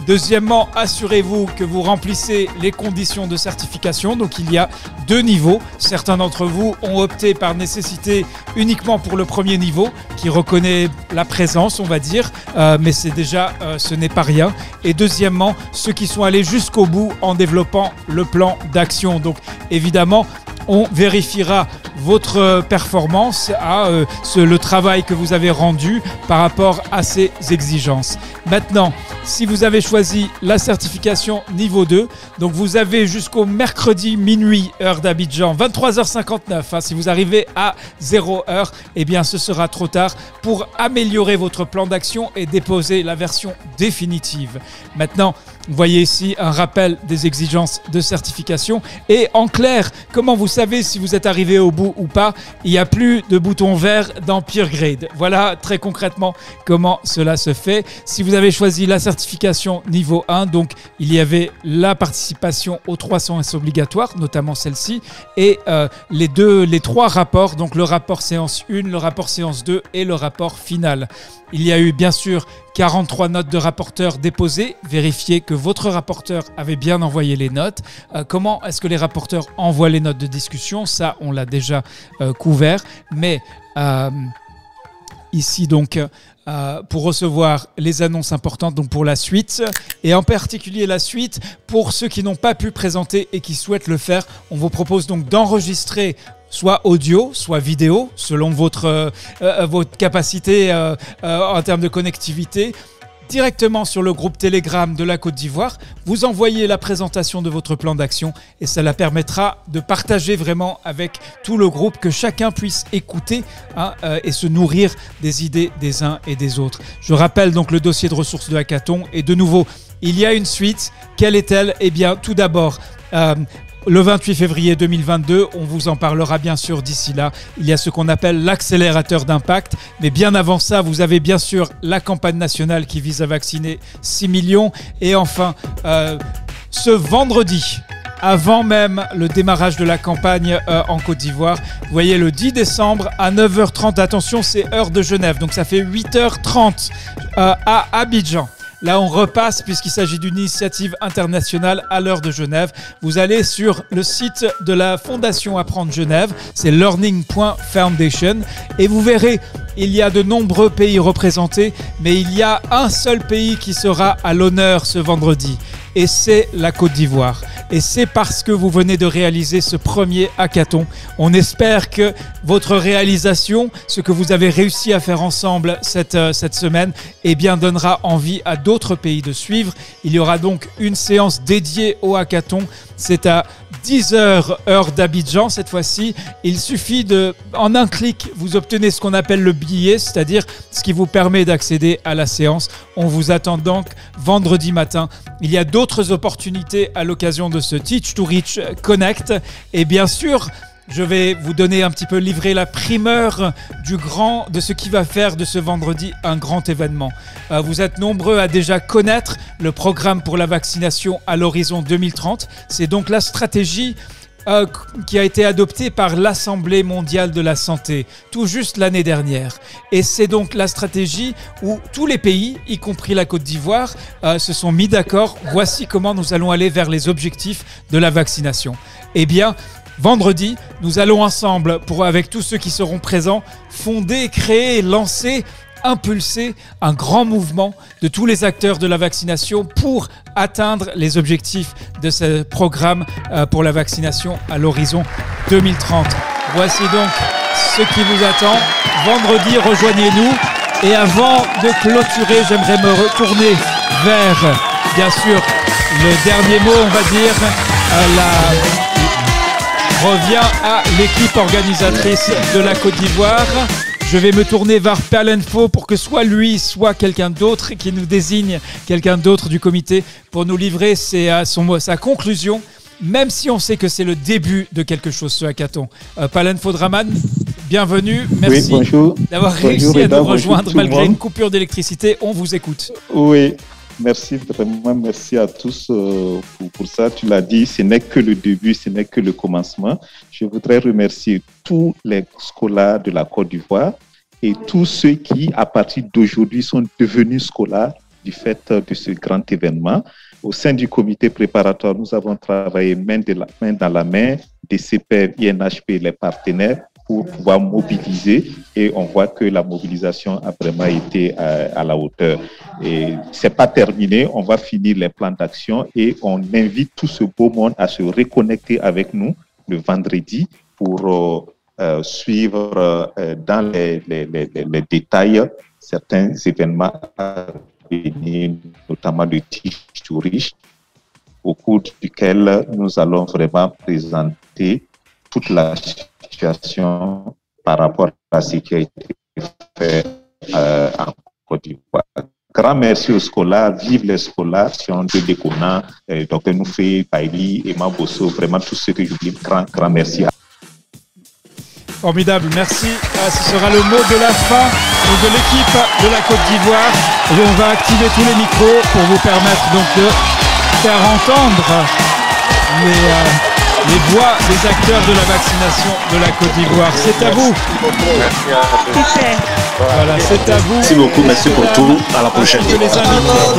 Deuxièmement, assurez-vous que vous remplissez les conditions de certification. Donc il y a deux niveaux. Certains d'entre vous ont opté par nécessité uniquement pour le premier niveau, qui reconnaît la présence, on va dire, euh, mais c'est déjà, euh, ce n'est pas rien. Et deuxièmement, ceux qui sont allés jusqu'au bout en développant le plan d'action. Donc évidemment, on vérifiera votre euh, performance, euh, le travail que vous avez rendu par rapport à ces exigences. Maintenant, si vous avez choisi la certification niveau 2, donc vous avez jusqu'au mercredi minuit, heure d'Abidjan, 23h59. hein, si vous arrivez à 0 heure, eh bien ce sera trop tard pour améliorer votre plan d'action et déposer la version définitive. Maintenant, vous voyez ici un rappel des exigences de certification. Et en clair, comment vous savez si vous êtes arrivé au bout ou pas? Il n'y a plus de bouton vert dans Peer Grade. Voilà très concrètement comment cela se fait. Si vous avez choisi la certification niveau 1, donc il y avait la participation aux 300 S obligatoires, notamment celle-ci, et euh, les deux, les trois rapports, donc le rapport séance 1, le rapport séance 2 et le rapport final. Il y a eu bien sûr 43 notes de rapporteurs déposées. Vérifiez que votre rapporteur avait bien envoyé les notes. Euh, comment est-ce que les rapporteurs envoient les notes de discussion? Ça, on l'a déjà euh, couvert. Mais euh, ici donc pour recevoir les annonces importantes donc pour la suite et en particulier la suite pour ceux qui n'ont pas pu présenter et qui souhaitent le faire on vous propose donc d'enregistrer soit audio, soit vidéo, selon votre, euh, euh, votre capacité euh, en termes de connectivité, directement sur le groupe Telegram de la Côte d'Ivoire. Vous envoyez la présentation de votre plan d'action et cela permettra de partager vraiment avec tout le groupe, que chacun puisse écouter hein, et se nourrir des idées des uns et des autres. Je rappelle donc le dossier de ressources de Hackathon et de nouveau, il y a une suite. Quelle est-elle? Eh bien, tout d'abord, le 28 février 2022, on vous en parlera bien sûr d'ici là. Il y a ce qu'on appelle l'accélérateur d'impact. Mais bien avant ça, vous avez bien sûr la campagne nationale qui vise à vacciner 6 millions. Et enfin, euh, ce vendredi, avant même le démarrage de la campagne euh, en Côte d'Ivoire. Vous voyez, le 10 décembre à 9h30, attention, c'est heure de Genève, donc ça fait 8h30 euh, à Abidjan. Là, on repasse puisqu'il s'agit d'une initiative internationale à l'heure de Genève. Vous allez sur le site de la Fondation Apprendre Genève, c'est learning.foundation, et vous verrez, il y a de nombreux pays représentés, mais il y a un seul pays qui sera à l'honneur ce vendredi, et c'est la Côte d'Ivoire. Et c'est parce que vous venez de réaliser ce premier hackathon. On espère que votre réalisation, ce que vous avez réussi à faire ensemble cette, euh, semaine, eh bien, donnera envie à d'autres pays de suivre. Il y aura donc une séance dédiée au hackathon. C'est à 10h heure d'Abidjan cette fois-ci. Il suffit de, en un clic, vous obtenez ce qu'on appelle le billet, c'est-à-dire ce qui vous permet d'accéder à la séance. On vous attend donc vendredi matin. Il y a d'autres opportunités à l'occasion de ce Teach to Reach Connect. Et bien sûr, je vais vous donner un petit peu livrer la primeur du grand, de ce qui va faire de ce vendredi un grand événement. Euh, vous êtes nombreux à déjà connaître le programme pour la vaccination à l'horizon 2030. C'est donc la stratégie euh, qui a été adoptée par l'Assemblée mondiale de la santé tout juste l'année dernière. Et c'est donc la stratégie où tous les pays, y compris la Côte d'Ivoire, euh, se sont mis d'accord. Voici comment nous allons aller vers les objectifs de la vaccination. Eh bien, Vendredi, nous allons ensemble, pour, avec tous ceux qui seront présents, fonder, créer, lancer, impulser un grand mouvement de tous les acteurs de la vaccination pour atteindre les objectifs de ce programme euh, pour la vaccination à l'horizon 2030. Voici donc ce qui vous attend. Vendredi, rejoignez-nous. Et avant de clôturer, j'aimerais me retourner vers, bien sûr, le dernier mot, on va dire, euh, la revient à l'équipe organisatrice de la Côte d'Ivoire. Je vais me tourner vers Perlenfo pour que soit lui, soit quelqu'un d'autre qui nous désigne, quelqu'un d'autre du comité, pour nous livrer ses, euh, son, sa conclusion, même si on sait que c'est le début de quelque chose, ce hackathon. Euh, Palenfo Draman, bienvenue. Merci Oui, d'avoir Bonjour, réussi à nous bonjour rejoindre malgré une coupure d'électricité. On vous écoute. Oui, merci vraiment, merci à tous euh, pour, pour ça. Tu l'as dit, ce n'est que le début, ce n'est que le commencement. Je voudrais remercier tous les scolaires de la Côte d'Ivoire et tous ceux qui, à partir d'aujourd'hui, sont devenus scolaires du fait de ce grand événement. Au sein du comité préparatoire, nous avons travaillé main, de la, main dans la main, des CPR, INHP, les partenaires, pour pouvoir mobiliser et on voit que la mobilisation a vraiment été euh, à la hauteur. Et c'est pas terminé, on va finir les plans d'action et on invite tout ce beau monde à se reconnecter avec nous le vendredi pour suivre dans les, les, les, les, détails certains événements notamment le Tige Touriste, au cours duquel nous allons vraiment présenter toute la situation par rapport à ce qui a été fait euh, en Côte d'Ivoire. Grand merci aux scolaires, vive les scolaires, Sion de Dekona, euh, Dr Noufé, Paili, Emma Bosso, vraiment tous ceux que j'oublie, grand, grand merci. Formidable, merci. Ah, ce sera le mot de la fin de l'équipe de la Côte d'Ivoire. On va activer tous les micros pour vous permettre donc de faire entendre les, euh, les voix des acteurs de la vaccination de la Côte d'Ivoire. C'est à vous. Voilà, c'est à vous. Merci beaucoup, merci pour tout. À la prochaine. les invités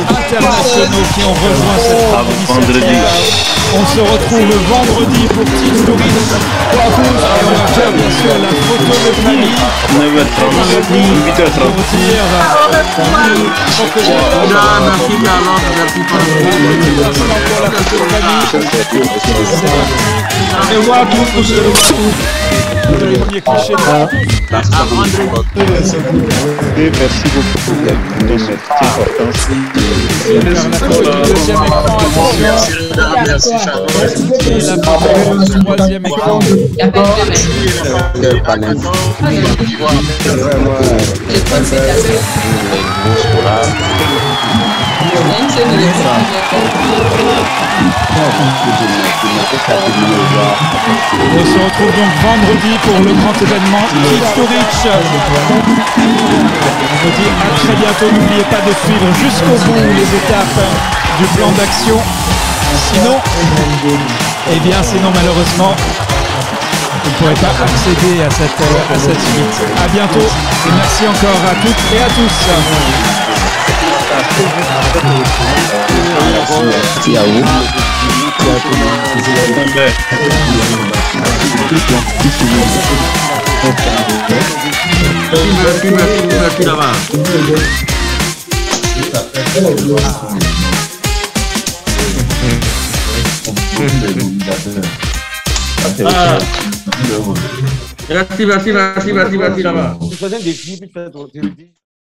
internationaux qui ont rejoint cette vendredi. On se retrouve vendredi pour Team Stories. Et on va faire bien sûr la photo de famille. 9h30, 8h30. Au revoir à tous, au premier cliché Merci beaucoup pour cette importance. Deuxième écran, attention. Merci, Charles. Troisième écran. On se retrouve donc vendredi pour le grand événement Kids to Reach. On vous dit à très bientôt. N'oubliez pas de suivre jusqu'au bout les étapes du plan d'action. Sinon, eh bien, sinon malheureusement, vous ne pourrez pas accéder à cette, à cette suite. À bientôt et merci encore à toutes et à tous. Merci à vous. Merci, merci, merci là-bas. Ah. Merci, merci, merci, merci, merci là-bas.